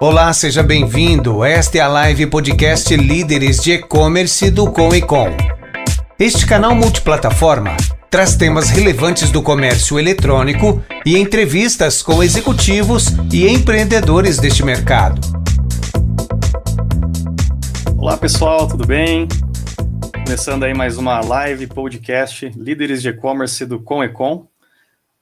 Olá, seja bem-vindo. Esta é a live podcast Líderes de E-Commerce do Com e Com. Este canal multiplataforma traz temas relevantes do comércio eletrônico e entrevistas com executivos e empreendedores deste mercado. Olá pessoal, tudo bem? Começando aí mais uma live podcast Líderes de E-Commerce do Com e Com.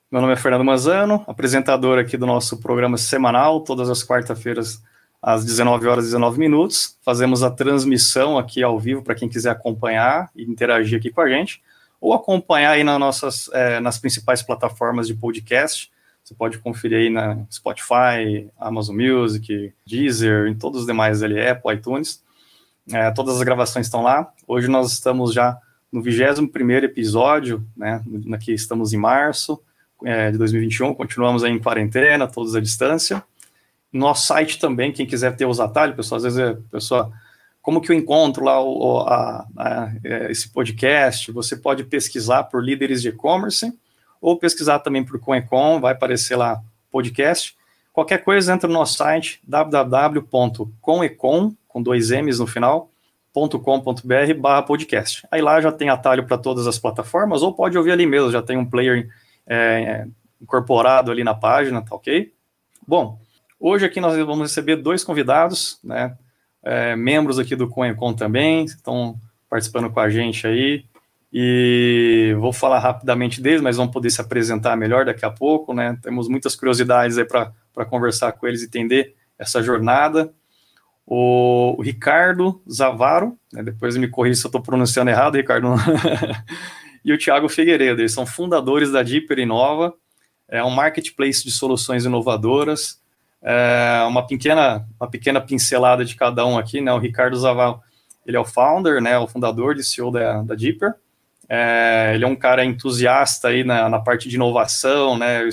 Meu nome é Fernando Manzano, apresentador aqui do nosso programa semanal, todas as quarta-feiras, às 19 horas e 19 minutos. Fazemos a transmissão aqui ao vivo para quem quiser acompanhar e interagir aqui com a gente, ou acompanhar aí nas nossas, é, nas principais plataformas de podcast. Você pode conferir aí na Spotify, Amazon Music, Deezer, em todos os demais ali, Apple, iTunes. É, todas as gravações estão lá. Hoje nós estamos já no 21 episódio, né? Aqui estamos em março é, de 2021, continuamos em quarentena, todos à distância. Nosso site também, quem quiser ter os atalhos, pessoal, às vezes a pessoa, como que eu encontro lá o, a, a, é, esse podcast? Você pode pesquisar por líderes de e-commerce ou pesquisar também por Conecom, vai aparecer lá podcast. Qualquer coisa, entra no nosso site www.conecom, com dois M's no final, .com.br barra podcast. Aí lá já tem atalho para todas as plataformas, ou pode ouvir ali mesmo, já tem um player é, incorporado ali na página, tá ok? Bom, hoje aqui nós vamos receber dois convidados, né, é, membros aqui do Conhecon também, estão participando com a gente aí, e vou falar rapidamente deles, mas vão poder se apresentar melhor daqui a pouco, né, temos muitas curiosidades aí para conversar com eles e entender essa jornada. O, Ricardo Zavaro, né, depois me corrija se eu estou pronunciando errado, Ricardo, e o Thiago Figueiredo. Eles são fundadores da Deeper Inova, é um marketplace de soluções inovadoras. É uma pequena, uma pequena pincelada de cada um aqui, né? O Ricardo Zaval, ele é o founder, né? O fundador e CEO da, da Deeper. É, ele é um cara entusiasta aí na, na parte de inovação, né?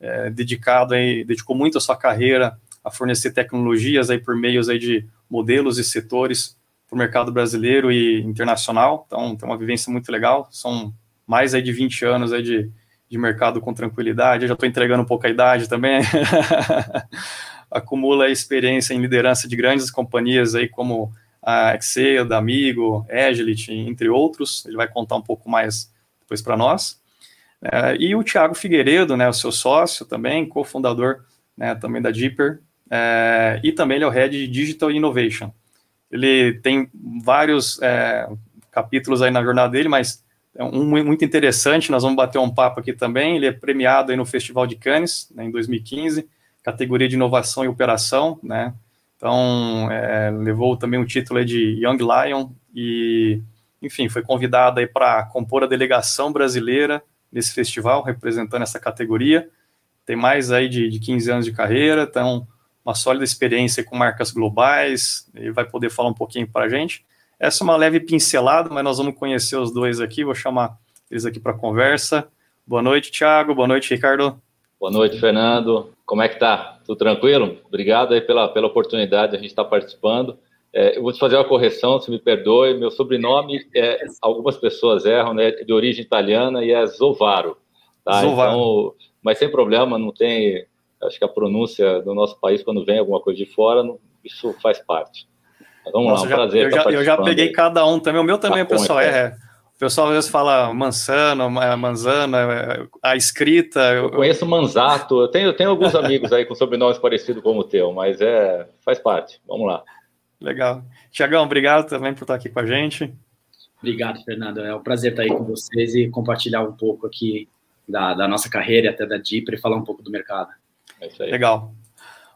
É, dedicado aí, dedicou muito a sua carreira a fornecer tecnologias aí por meios aí de modelos e setores o mercado brasileiro e internacional. Então, tem uma vivência muito legal. São mais aí de 20 anos aí de, de mercado com tranquilidade. Eu já estou entregando um pouco a idade também. Acumula experiência em liderança de grandes companhias aí como a Excel, da Amigo, Agility, entre outros. Ele vai contar um pouco mais depois para nós. É, e o Thiago Figueiredo, né, o seu sócio também, cofundador né, também da Deeper, é, e também ele é o Head de Digital Innovation. Ele tem vários é, capítulos aí na jornada dele, mas é um muito interessante. Nós vamos bater um papo aqui também. Ele é premiado aí no Festival de Cannes, né, em 2015, categoria de inovação e operação, né? Então, é, levou também o título de Young Lion e, enfim, foi convidado aí para compor a delegação brasileira nesse festival, representando essa categoria. Tem mais aí de, de 15 anos de carreira, então uma sólida experiência com marcas globais, ele vai poder falar um pouquinho para a gente. Essa é uma leve pincelada, mas nós vamos conhecer os dois aqui, vou chamar eles aqui para conversa. Boa noite, Thiago. Boa noite, Ricardo. Boa noite, Fernando. Como é que tá? Tudo tranquilo? Obrigado aí pela, pela oportunidade de a gente estar tá participando. É, eu vou te fazer uma correção, se me perdoe. Meu sobrenome, é, algumas pessoas erram, né? De origem italiana e é Zovaro. Tá? Zovaro. Então, mas sem problema, não tem Acho que a pronúncia do nosso país, quando vem alguma coisa de fora, isso faz parte. Mas vamos Nossa, lá, um já, prazer. Eu já, eu já peguei aí. cada um também. O meu também, tá pessoal, é. é. O pessoal às vezes fala Mansano, Manzana, a escrita. Eu, eu conheço Manzato, eu tenho, eu tenho alguns amigos aí com sobrenomes parecidos como o teu, mas é, faz parte. Vamos lá. Legal. Tiagão, obrigado também por estar aqui com a gente. Obrigado, Fernando. É um prazer estar aí com vocês e compartilhar um pouco aqui da, da nossa carreira e até da DIPRE e falar um pouco do mercado. É Legal.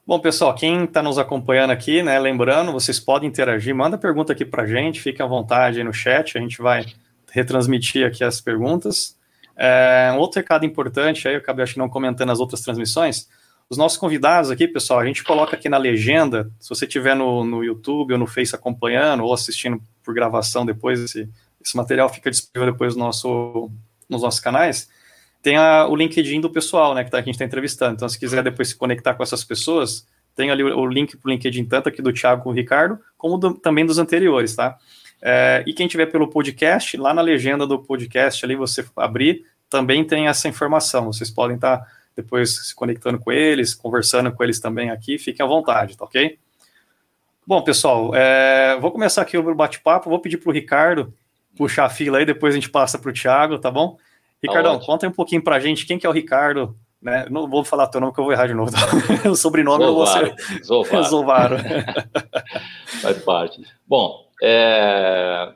Bom, pessoal, quem está nos acompanhando aqui, né, lembrando, vocês podem interagir, manda pergunta aqui para a gente, fiquem à vontade aí no chat, a gente vai retransmitir aqui as perguntas. É, um outro recado importante, aí eu acabei acho que não comentando as outras transmissões, os nossos convidados aqui, pessoal, a gente coloca aqui na legenda, se você estiver no, no YouTube ou no Face acompanhando, ou assistindo por gravação depois, esse, esse material fica disponível depois no nosso, nos nossos canais, tem a, o LinkedIn do pessoal, né, que, tá, que a gente está entrevistando. Então, se quiser depois se conectar com essas pessoas, tem ali o, o link para o LinkedIn, tanto aqui do Thiago com o Ricardo, como do, também dos anteriores, tá? É, e quem tiver pelo podcast, lá na legenda do podcast, ali você abrir, também tem essa informação. Vocês podem estar tá, depois se conectando com eles, conversando com eles também aqui, fiquem à vontade, tá ok? Bom, pessoal, é, vou começar aqui o bate-papo, vou pedir para o Ricardo puxar a fila aí, depois a gente passa para o Thiago, tá bom? Ricardão, tá conta um pouquinho para a gente quem que é o Ricardo, né? Não vou falar teu nome que eu vou errar de novo. Tá? o sobrenome Zovaro, eu vou ser Zovaro. Faz parte. Bom, é...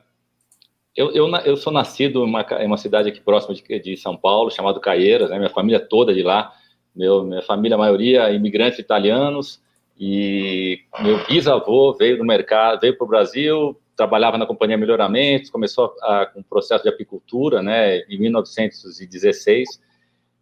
eu, eu, eu, sou nascido em uma, em uma cidade aqui próxima de, de São Paulo, chamado Caieiras, né? Minha família toda de lá, meu, minha família, a maioria imigrantes italianos, e meu bisavô veio do mercado, veio para o Brasil, trabalhava na companhia Melhoramentos, começou com um processo de apicultura, né, em 1916,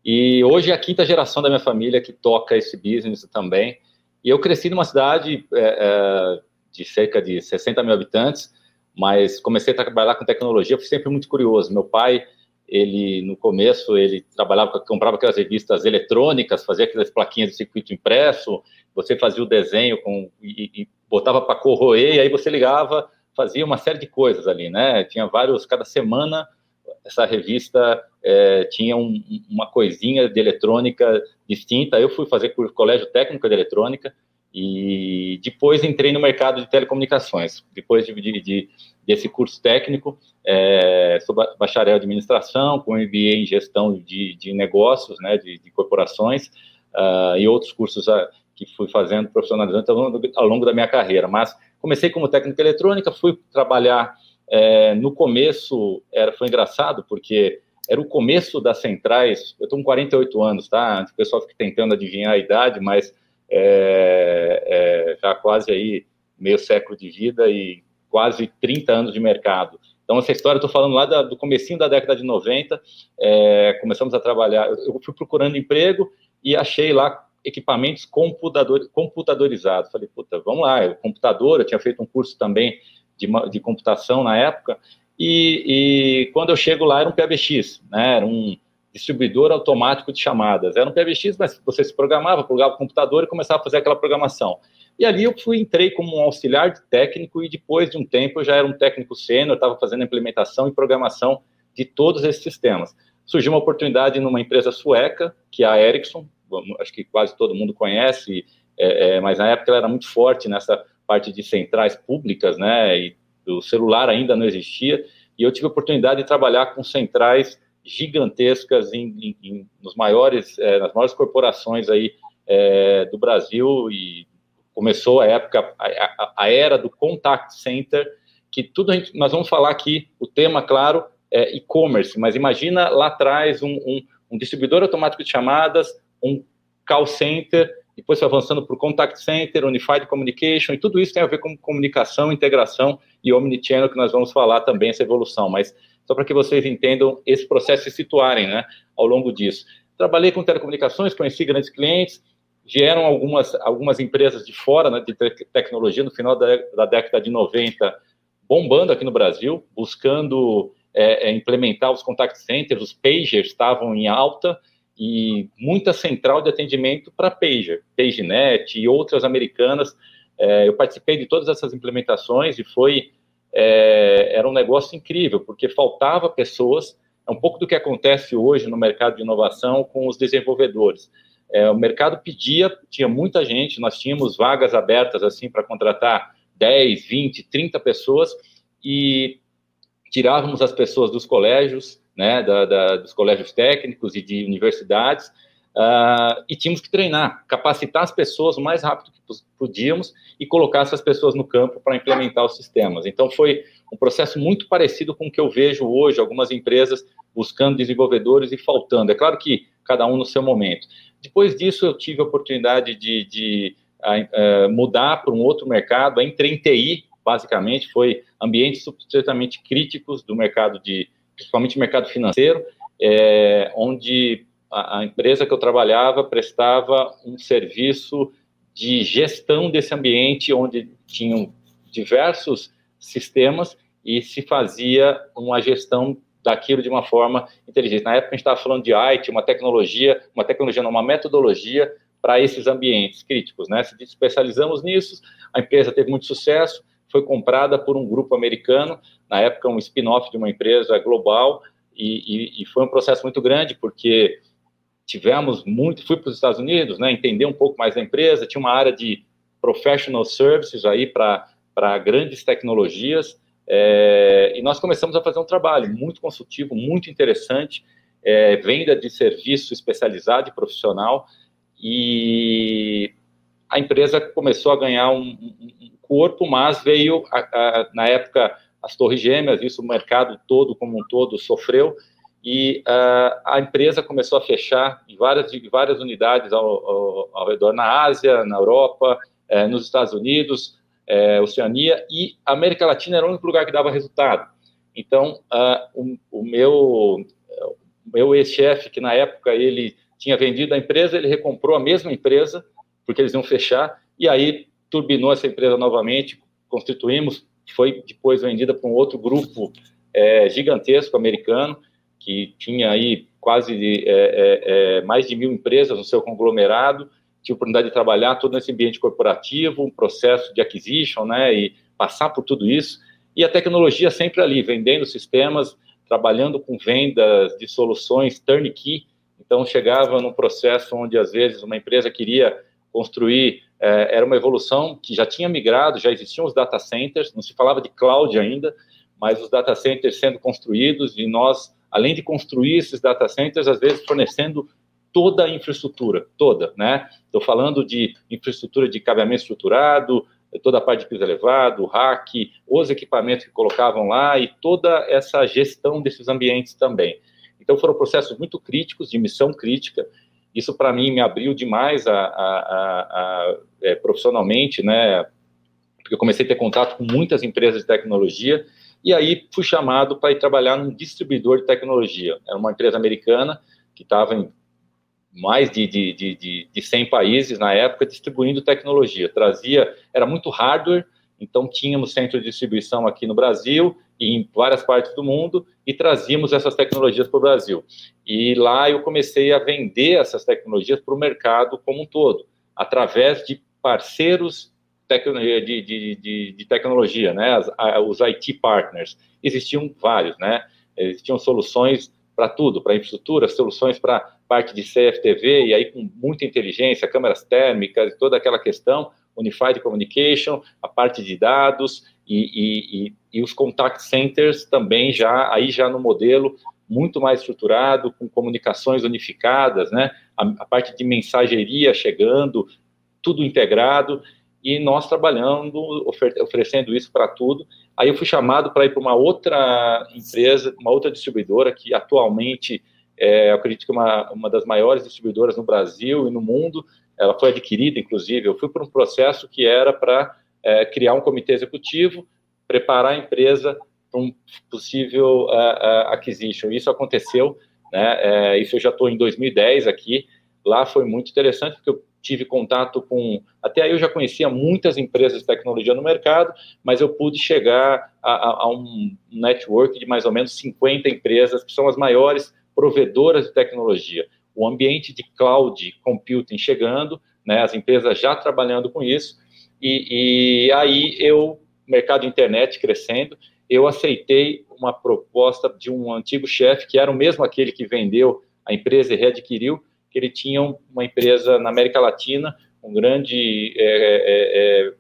e hoje é a quinta geração da minha família que toca esse business também. E eu cresci numa cidade é, é, de cerca de 60 mil habitantes, mas comecei a trabalhar com tecnologia, fui sempre muito curioso. Meu pai, ele no começo, ele trabalhava, comprava aquelas revistas eletrônicas, fazia aquelas plaquinhas de circuito impresso, você fazia o desenho com, e, e botava para corroer, e aí você ligava, fazia uma série de coisas ali, né? Tinha vários, cada semana essa revista é, tinha um, uma coisinha de eletrônica distinta. Eu fui fazer colégio técnico de eletrônica e depois entrei no mercado de telecomunicações. Depois de, de, de desse curso técnico, é, sou bacharel de administração, com MBA em gestão de, de negócios, né, de, corporações uh, e outros cursos uh, que fui fazendo profissionalizante ao longo, ao longo da minha carreira. Mas comecei como técnico eletrônica, fui trabalhar é, no começo era, foi engraçado, porque era o começo das centrais. Eu estou com 48 anos, tá? O pessoal fica tentando adivinhar a idade, mas é, é, já quase aí meio século de vida e quase 30 anos de mercado. Então, essa história, estou falando lá da, do comecinho da década de 90, é, começamos a trabalhar, eu fui procurando emprego e achei lá equipamentos computador, computadorizados. Falei, puta, vamos lá, o computador, eu tinha feito um curso também de, de computação na época, e, e, quando eu chego lá era um PBX, né, era um distribuidor automático de chamadas. Era um PBX, mas você se programava, plugava o computador e começava a fazer aquela programação. E ali eu fui, entrei como um auxiliar de técnico e depois de um tempo eu já era um técnico sênior, estava fazendo implementação e programação de todos esses sistemas. Surgiu uma oportunidade numa empresa sueca, que é a Ericsson, acho que quase todo mundo conhece, é, é, mas na época ela era muito forte nessa parte de centrais públicas, né, e o celular ainda não existia, e eu tive a oportunidade de trabalhar com centrais gigantescas em, em, em nos maiores, é, nas maiores corporações aí é, do Brasil, e começou a época, a, a, a, era do contact center, que tudo a gente, nós vamos falar aqui, o tema, claro, é e-commerce, mas imagina lá atrás um, um, um distribuidor automático de chamadas, um call center, depois avançando para o Contact Center, Unified Communication, e tudo isso tem a ver com comunicação, integração e Omnichannel, que nós vamos falar também, essa evolução, mas só para que vocês entendam esse processo e se situarem né, ao longo disso. Trabalhei com telecomunicações, conheci grandes clientes, vieram algumas, algumas empresas de fora né, de te tecnologia no final da, da, década de 90, bombando aqui no Brasil, buscando é, é, implementar os contact centers, os pagers estavam em alta, e muita central de atendimento para Pager, PageNet e outras americanas. É, eu participei de todas essas implementações e foi é, era um negócio incrível, porque faltava pessoas, é um pouco do que acontece hoje no mercado de inovação com os desenvolvedores. É, o mercado pedia, tinha muita gente, nós tínhamos vagas abertas assim para contratar 10, 20, 30 pessoas e tirávamos as pessoas dos colégios, né, da, da, dos colégios técnicos e de universidades, uh, e tínhamos que treinar, capacitar as pessoas o mais rápido que podíamos e colocar essas pessoas no campo para implementar os sistemas. Então, foi um processo muito parecido com o que eu vejo hoje, algumas empresas buscando desenvolvedores e faltando. É claro que cada um no seu momento. Depois disso, eu tive a oportunidade de, de uh, mudar para um outro mercado, entrei em TI, basicamente, foi ambientes absolutamente críticos do mercado de, principalmente mercado financeiro, é, onde a, a, empresa que eu trabalhava prestava um serviço de gestão desse ambiente, onde tinham diversos sistemas e se fazia uma gestão daquilo de uma forma inteligente. Na época a gente estava falando de IT, uma tecnologia, uma tecnologia, não, uma metodologia para esses ambientes críticos, né? Se especializamos nisso, a empresa teve muito sucesso, foi comprada por um grupo americano, na época um spin-off de uma empresa global, e, e, e, foi um processo muito grande, porque tivemos muito, fui para os Estados Unidos, né, entender um pouco mais da empresa, tinha uma área de professional services aí para grandes tecnologias, é, e nós começamos a fazer um trabalho muito consultivo, muito interessante, é, venda de serviço especializado e profissional, e a empresa começou a ganhar um, um corpo, mas veio, a, a, na época, as torres gêmeas, isso o mercado todo, como um todo, sofreu, e uh, a empresa começou a fechar em várias, em várias unidades ao, ao, ao, redor na Ásia, na Europa, eh, nos Estados Unidos, eh, Oceania, e América Latina era o único lugar que dava resultado. Então, uh, o, o, meu, meu ex-chefe, que na época ele tinha vendido a empresa, ele recomprou a mesma empresa, porque eles iam fechar, e aí turbinou essa empresa novamente, constituímos, foi depois vendida para um outro grupo é, gigantesco americano, que tinha aí quase de, é, é, é, mais de mil empresas no seu conglomerado, tinha oportunidade de trabalhar todo nesse ambiente corporativo, um processo de acquisition, né, e passar por tudo isso, e a tecnologia sempre ali, vendendo sistemas, trabalhando com vendas de soluções turnkey, então chegava num processo onde às vezes uma empresa queria construir, é, era uma evolução que já tinha migrado, já existiam os data centers, não se falava de cloud ainda, mas os data centers sendo construídos e nós além de construir esses data centers, às vezes fornecendo toda a infraestrutura, toda, né? Estou falando de infraestrutura de cabeamento estruturado, toda a parte de piso elevado, rack, os equipamentos que colocavam lá e toda essa gestão desses ambientes também. Então foram processos muito críticos, de missão crítica. Isso para mim me abriu demais a, a, a, é, profissionalmente, né? Porque eu comecei a ter contato com muitas empresas de tecnologia e aí fui chamado para ir trabalhar num distribuidor de tecnologia. Era uma empresa americana que estava em mais de, de, de, de 100 países na época distribuindo tecnologia. Trazia, era muito hardware, então tínhamos centro de distribuição aqui no Brasil em várias partes do mundo e trazíamos essas tecnologias para o Brasil. E lá eu comecei a vender essas tecnologias para o mercado como um todo, através de parceiros de, de, de, de tecnologia, né? As, a, os IT partners. Existiam vários, né? Existiam soluções para tudo, para infraestrutura, soluções para parte de CFTV, e aí com muita inteligência, câmeras térmicas, toda aquela questão, Unified Communication, a parte de dados e, e, e, os contact centers também já, aí já no modelo muito mais estruturado, com comunicações unificadas, né? A, a parte de mensageria chegando, tudo integrado, e nós trabalhando, oferecendo isso para tudo. Aí eu fui chamado para ir para uma outra empresa, uma outra distribuidora, que atualmente é, eu acredito que é uma, uma das maiores distribuidoras no Brasil e no mundo. Ela foi adquirida, inclusive. Eu fui para um processo que era para é, criar um comitê executivo, preparar a empresa para um possível uh, uh, acquisition. Isso aconteceu, né? É, isso eu já estou em 2010 aqui. Lá foi muito interessante, porque eu tive contato com. Até aí eu já conhecia muitas empresas de tecnologia no mercado, mas eu pude chegar a, a, a, um network de mais ou menos 50 empresas, que são as maiores provedoras de tecnologia. O ambiente de cloud computing chegando, né, as empresas já trabalhando com isso, e, e aí eu, mercado internet crescendo, eu aceitei uma proposta de um antigo chefe, que era o mesmo aquele que vendeu a empresa e readquiriu, que ele tinha uma empresa na América Latina, um grande é, é,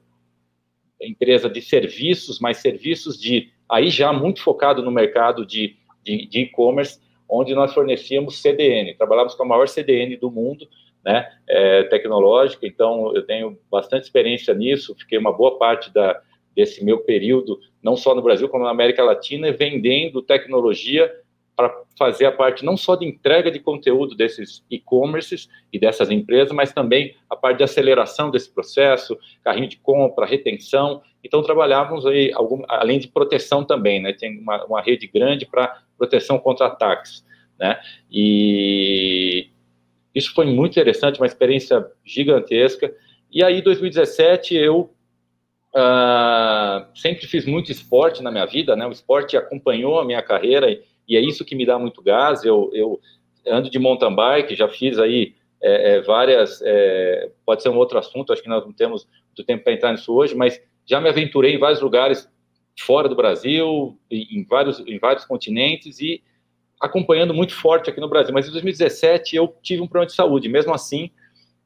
é, empresa de serviços, mas serviços de aí já muito focado no mercado de e-commerce, onde nós fornecíamos CDN, trabalhávamos com a maior CDN do mundo, né, é, tecnológica, então eu tenho bastante experiência nisso, fiquei uma boa parte da, desse meu período, não só no Brasil, como na América Latina, vendendo tecnologia para fazer a parte não só de entrega de conteúdo desses e-commerces e dessas empresas, mas também a parte de aceleração desse processo, carrinho de compra, retenção. Então, trabalhávamos aí, algum, além de proteção também, né? Tem uma, uma rede grande para proteção contra ataques, né? E isso foi muito interessante, uma experiência gigantesca. E aí, 2017, eu uh, sempre fiz muito esporte na minha vida, né? O esporte acompanhou a minha carreira e e é isso que me dá muito gás. Eu, eu ando de mountain bike, já fiz aí é, é, várias. É, pode ser um outro assunto, acho que nós não temos muito tempo para entrar nisso hoje, mas já me aventurei em vários lugares fora do Brasil, em vários, em vários continentes, e acompanhando muito forte aqui no Brasil. Mas em 2017 eu tive um problema de saúde, mesmo assim,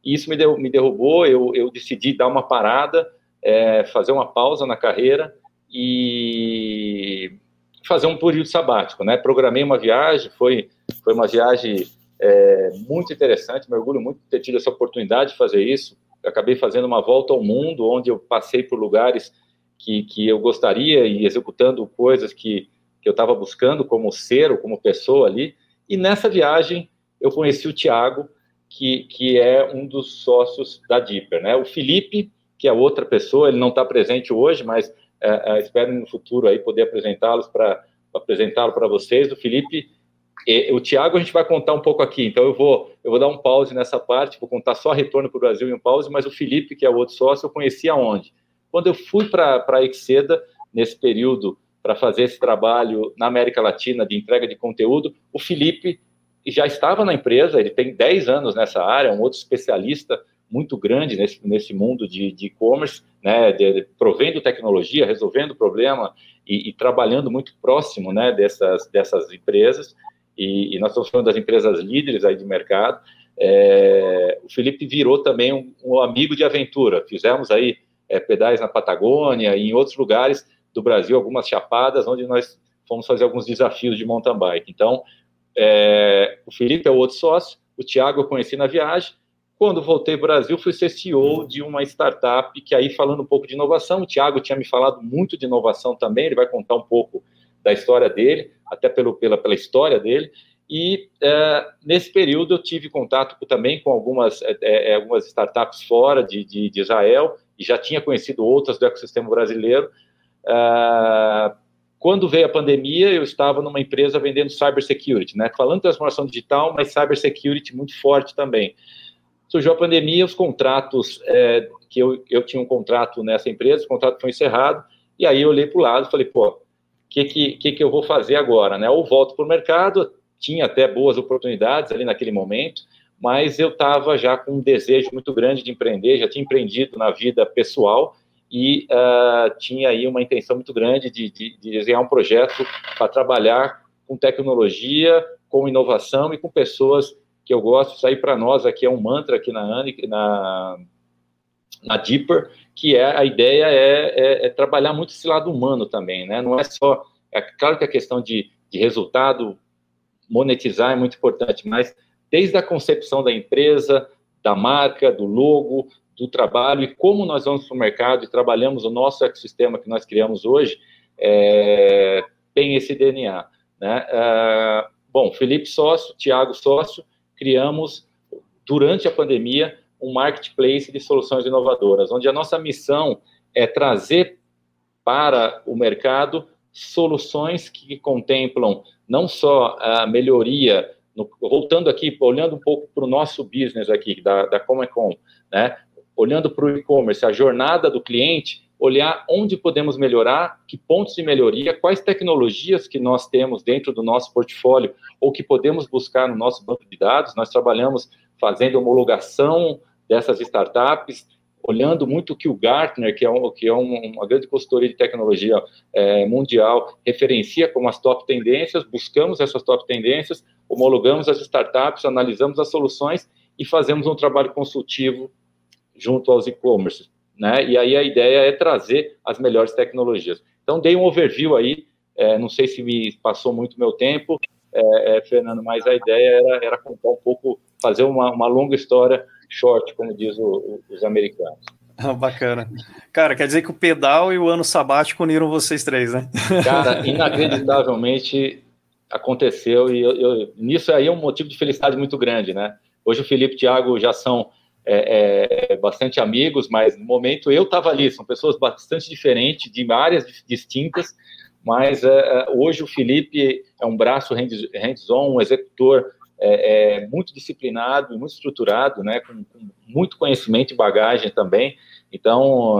isso me, me derrubou. Eu, eu decidi dar uma parada, é, fazer uma pausa na carreira e fazer um período sabático, né? Programei uma viagem, foi, foi uma viagem é, muito interessante, me orgulho muito de ter tido essa oportunidade de fazer isso. Eu acabei fazendo uma volta ao mundo, onde eu passei por lugares que, que eu gostaria e executando coisas que, que eu estava buscando como ser ou como pessoa ali. E nessa viagem eu conheci o Tiago, que, que é um dos sócios da Dipper, né? O Felipe, que é outra pessoa, ele não está presente hoje, mas é, é, espero no futuro aí poder apresentá-los para apresentá-lo para vocês. O Felipe, e, o Tiago a gente vai contar um pouco aqui, então eu vou eu vou dar um pause nessa parte, vou contar só retorno para o Brasil e um pause, mas o Felipe, que é o outro sócio, eu conheci aonde? Quando eu fui para a Exceda, nesse período, para fazer esse trabalho na América Latina de entrega de conteúdo, o Felipe já estava na empresa, ele tem 10 anos nessa área, um outro especialista muito grande nesse, nesse mundo de e-commerce, né, de, provendo tecnologia, resolvendo problema e, e, trabalhando muito próximo, né, dessas, dessas empresas, e, e, nós estamos falando das empresas líderes aí de mercado, é, o Felipe virou também um, um, amigo de aventura, fizemos aí é, pedais na Patagônia e em outros lugares do Brasil, algumas chapadas, onde nós fomos fazer alguns desafios de mountain bike, então, é, o Felipe é o outro sócio, o Thiago eu conheci na viagem, quando voltei para o Brasil, fui ser CEO de uma startup, que aí, falando um pouco de inovação, o Thiago tinha me falado muito de inovação também, ele vai contar um pouco da história dele, até pelo, pela, pela história dele, e é, nesse período eu tive contato também com algumas, é, é, algumas startups fora de, de, de, Israel, e já tinha conhecido outras do ecossistema brasileiro. É, quando veio a pandemia, eu estava numa empresa vendendo cybersecurity, né? falando transformação digital, mas cybersecurity muito forte também surgiu a pandemia, os contratos, é, que eu, eu tinha um contrato nessa empresa, o contrato foi encerrado, e aí eu olhei para o lado e falei, pô, o que, que, que, que eu vou fazer agora? Né? Ou volto para o mercado, tinha até boas oportunidades ali naquele momento, mas eu estava já com um desejo muito grande de empreender, já tinha empreendido na vida pessoal e uh, tinha aí uma intenção muito grande de, de, de desenhar um projeto para trabalhar com tecnologia, com inovação e com pessoas que eu gosto, isso aí para nós aqui é um mantra aqui na Anic, na, na Deeper, que é a ideia é, é, é, trabalhar muito esse lado humano também, né? Não é só, é claro que a questão de, de resultado, monetizar é muito importante, mas desde a concepção da empresa, da marca, do logo, do trabalho e como nós vamos para o mercado e trabalhamos o nosso ecossistema que nós criamos hoje, é, tem esse DNA. Né? Uh, bom, Felipe sócio, Tiago sócio, criamos, durante a pandemia, um marketplace de soluções inovadoras, onde a nossa missão é trazer para o mercado soluções que contemplam não só a melhoria, no, voltando aqui, olhando um pouco para o nosso business aqui, da, da Comecom, né? Olhando para o e-commerce, a jornada do cliente, olhar onde podemos melhorar, que pontos de melhoria, quais tecnologias que nós temos dentro do nosso portfólio ou que podemos buscar no nosso banco de dados. Nós trabalhamos fazendo homologação dessas startups, olhando muito o que o Gartner, que é, um, que é uma grande consultoria de tecnologia é, mundial, referencia como as top tendências, buscamos essas top tendências, homologamos as startups, analisamos as soluções e fazemos um trabalho consultivo junto aos e-commerce né? E aí a ideia é trazer as melhores tecnologias. Então, dei um overview aí, é, não sei se me passou muito meu tempo, é, é, Fernando, mas a ideia era, era contar um pouco, fazer uma, uma longa história short, como diz o, os americanos. Ah, bacana. Cara, quer dizer que o pedal e o ano sabático uniram vocês três, né? Cara, inacreditavelmente aconteceu e eu, eu, nisso aí é um motivo de felicidade muito grande, né? Hoje o Felipe e o Thiago já são é, é, bastante amigos, mas no momento eu estava ali, são pessoas bastante diferentes, de áreas distintas, mas é, é, hoje o Felipe é um braço hands-on, um executor é, é, muito disciplinado, muito estruturado, né, com, com, muito conhecimento e bagagem também. Então,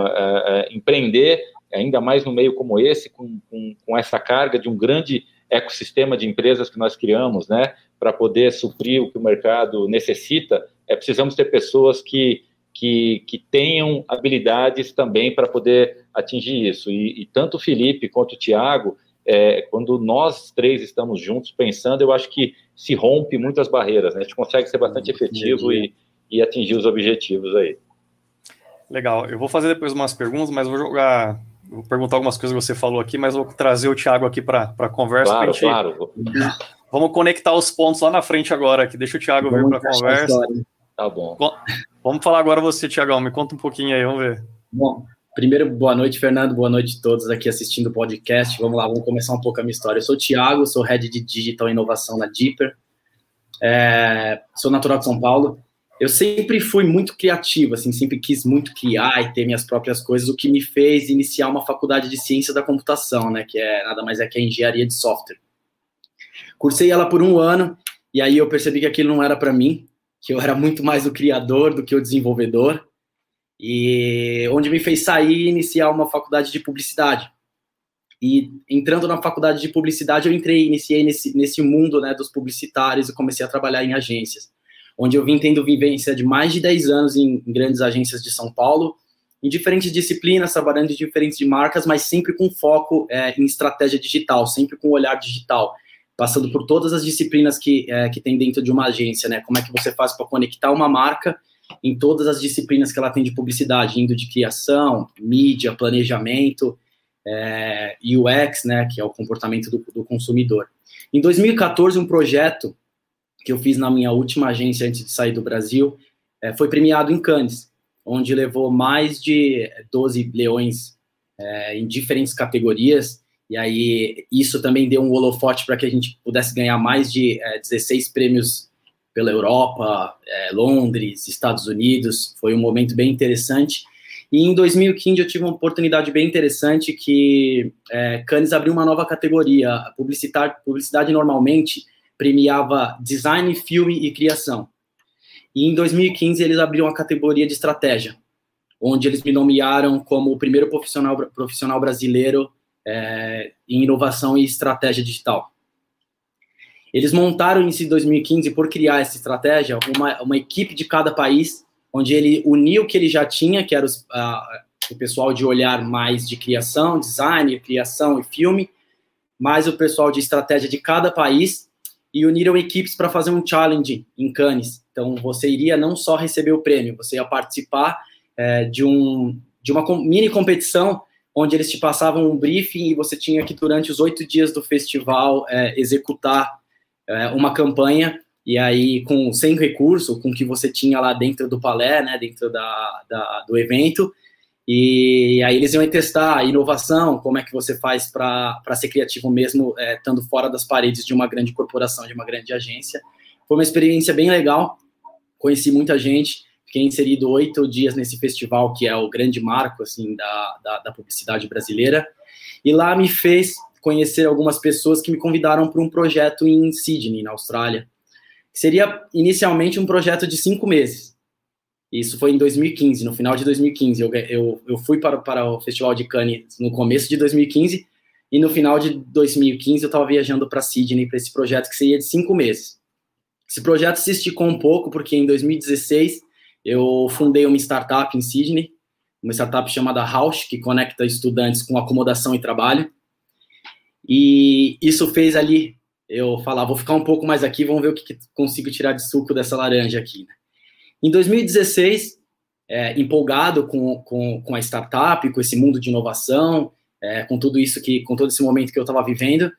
empreender, ainda mais no meio como esse, com, com, com essa carga de um grande ecossistema de empresas que nós criamos, né, para poder suprir o que o mercado necessita, é, precisamos ter pessoas que, que, que tenham habilidades também para poder atingir isso. E, e, tanto o Felipe quanto o Tiago, é, quando nós três estamos juntos pensando, eu acho que se rompe muitas barreiras, né? A gente consegue ser bastante efetivo e, e atingir os objetivos aí. Legal. Eu vou fazer depois umas perguntas, mas vou jogar, vou perguntar algumas coisas que você falou aqui, mas vou trazer o Thiago aqui para a conversa. Claro, gente, claro. Vamos conectar os pontos lá na frente agora, aqui. Deixa o Thiago vamos vir para a conversa. Tá bom. Vamos falar agora você, Thiagão. Me conta um pouquinho aí, vamos ver. Bom, primeiro, boa noite, Fernando. Boa noite a todos aqui assistindo o podcast. Vamos lá, vamos começar um pouco a minha história. Eu sou o Thiago, sou Head de Digital Inovação na Deeper. É, sou natural de São Paulo. Eu sempre fui muito criativo, assim, sempre quis muito criar e ter minhas próprias coisas, o que me fez iniciar uma faculdade de ciência da computação, né, que é nada mais é que a engenharia de software. Cursei ela por um ano e aí eu percebi que aquilo não era para mim, que eu era muito mais o criador do que o desenvolvedor, e onde me fez sair e iniciar uma faculdade de publicidade. E entrando na faculdade de publicidade, eu entrei, iniciei nesse, nesse mundo né, dos publicitários e comecei a trabalhar em agências, onde eu vim tendo vivência de mais de 10 anos em, em grandes agências de São Paulo, em diferentes disciplinas, trabalhando em diferentes marcas, mas sempre com foco é, em estratégia digital, sempre com olhar digital passando por todas as disciplinas que, é, que tem dentro de uma agência, né? Como é que você faz para conectar uma marca em todas as disciplinas que ela tem de publicidade, indo de criação, mídia, planejamento, é, UX, né? Que é o comportamento do, do consumidor. Em 2014, um projeto que eu fiz na minha última agência antes de sair do Brasil é, foi premiado em Cannes, onde levou mais de 12 leões é, em diferentes categorias e aí, isso também deu um holofote para que a gente pudesse ganhar mais de é, 16 prêmios pela Europa, é, Londres, Estados Unidos. Foi um momento bem interessante. E em 2015 eu tive uma oportunidade bem interessante que é, Cannes abriu uma nova categoria. A publicidade, publicidade normalmente premiava design, filme e criação. E em 2015 eles abriram a categoria de estratégia, onde eles me nomearam como o primeiro profissional, profissional brasileiro é, em inovação e estratégia digital. Eles montaram em 2015, por criar essa estratégia, uma, uma equipe de cada país, onde ele uniu o que ele já tinha, que era os, a, o pessoal de olhar mais de criação, design, criação e filme, mais o pessoal de estratégia de cada país, e uniram equipes para fazer um challenge em Cannes. Então, você iria não só receber o prêmio, você ia participar é, de, um, de uma mini competição onde eles te passavam um briefing e você tinha que, durante os oito dias do festival, é, executar é, uma campanha, e aí, com sem recurso, com o que você tinha lá dentro do palé, né, dentro da, da do evento, e aí eles iam testar a inovação, como é que você faz para ser criativo mesmo, é, estando fora das paredes de uma grande corporação, de uma grande agência. Foi uma experiência bem legal, conheci muita gente, Fiquei inserido oito dias nesse festival, que é o grande marco assim da, da, da publicidade brasileira. E lá me fez conhecer algumas pessoas que me convidaram para um projeto em Sydney, na Austrália. Seria inicialmente um projeto de cinco meses. Isso foi em 2015, no final de 2015. Eu, eu, eu fui para, para o Festival de Cannes no começo de 2015 e no final de 2015 eu estava viajando para Sydney para esse projeto que seria de cinco meses. Esse projeto se esticou um pouco porque em 2016 eu fundei uma startup em Sydney, uma startup chamada House, que conecta estudantes com acomodação e trabalho. E isso fez ali eu falar, vou ficar um pouco mais aqui, vamos ver o que, que consigo tirar de suco dessa laranja aqui. Em 2016, é, empolgado com, com, com a startup, com esse mundo de inovação, é, com tudo isso que, com todo esse momento que eu estava vivendo,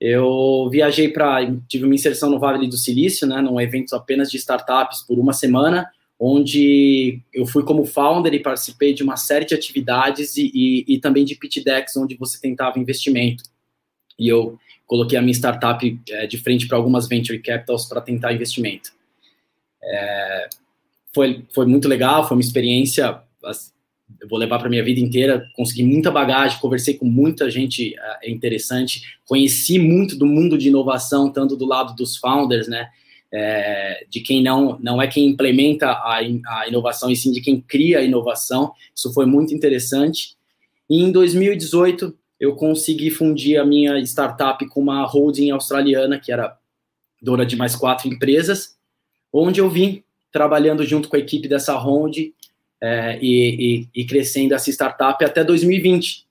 eu viajei para, tive uma inserção no Vale do Silício, né, num evento apenas de startups por uma semana, onde eu fui como founder e participei de uma série de atividades e, e, e também de pitch decks, onde você tentava investimento. E eu coloquei a minha startup é, de frente para algumas venture capitals para tentar investimento. É, foi, foi muito legal, foi uma experiência, eu vou levar para minha vida inteira, consegui muita bagagem, conversei com muita gente é, interessante, conheci muito do mundo de inovação, tanto do lado dos founders, né, é, de quem não, não é quem implementa a, a inovação, e sim de quem cria a inovação. Isso foi muito interessante. E em 2018, eu consegui fundir a minha startup com uma holding australiana, que era dona de mais quatro empresas, onde eu vim trabalhando junto com a equipe dessa holding é, e, e, e, crescendo essa startup até 2020,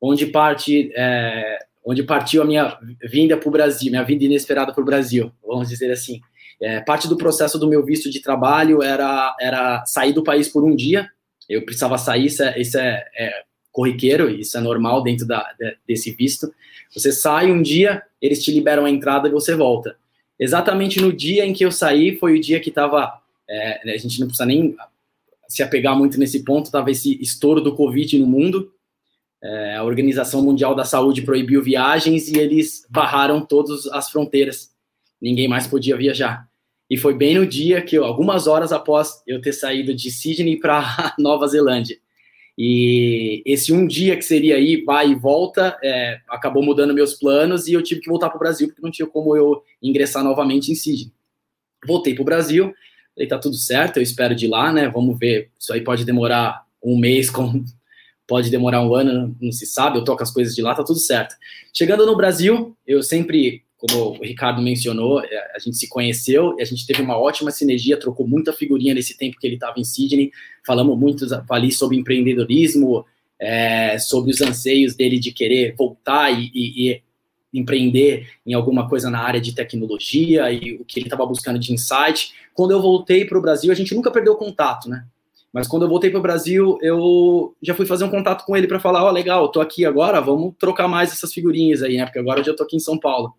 onde parte, é, onde partiu a minha vinda para o Brasil, minha vinda inesperada para o Brasil, vamos dizer assim. É, parte do processo do meu visto de trabalho era, era sair do país por um dia. Eu precisava sair, isso é, isso é, é corriqueiro, isso é normal dentro da, de, desse visto. Você sai um dia, eles te liberam a entrada e você volta. Exatamente no dia em que eu saí, foi o dia que estava. É, a gente não precisa nem se apegar muito nesse ponto, estava esse estouro do Covid no mundo. É, a Organização Mundial da Saúde proibiu viagens e eles barraram todas as fronteiras. Ninguém mais podia viajar. E foi bem no dia que, algumas horas após eu ter saído de Sydney para Nova Zelândia. E esse um dia que seria ir, vai e volta, é, acabou mudando meus planos e eu tive que voltar para o Brasil, porque não tinha como eu ingressar novamente em Sydney. Voltei para o Brasil, falei, tá tudo certo, eu espero de lá, né? Vamos ver, isso aí pode demorar um mês, como pode demorar um ano, não se sabe, eu toco as coisas de lá, tá tudo certo. Chegando no Brasil, eu sempre como o Ricardo mencionou, é, a gente se conheceu e a gente teve uma ótima sinergia, trocou muita figurinha nesse tempo que ele estava em Sydney, falamos muito ali sobre empreendedorismo, é, sobre os anseios dele de querer voltar e, e, e, empreender em alguma coisa na área de tecnologia e o que ele estava buscando de insight. Quando eu voltei para o Brasil, a gente nunca perdeu contato, né? Mas quando eu voltei para o Brasil, eu já fui fazer um contato com ele para falar, ó, oh, legal, tô aqui agora, vamos trocar mais essas figurinhas aí, né? Porque agora eu já tô aqui em São Paulo.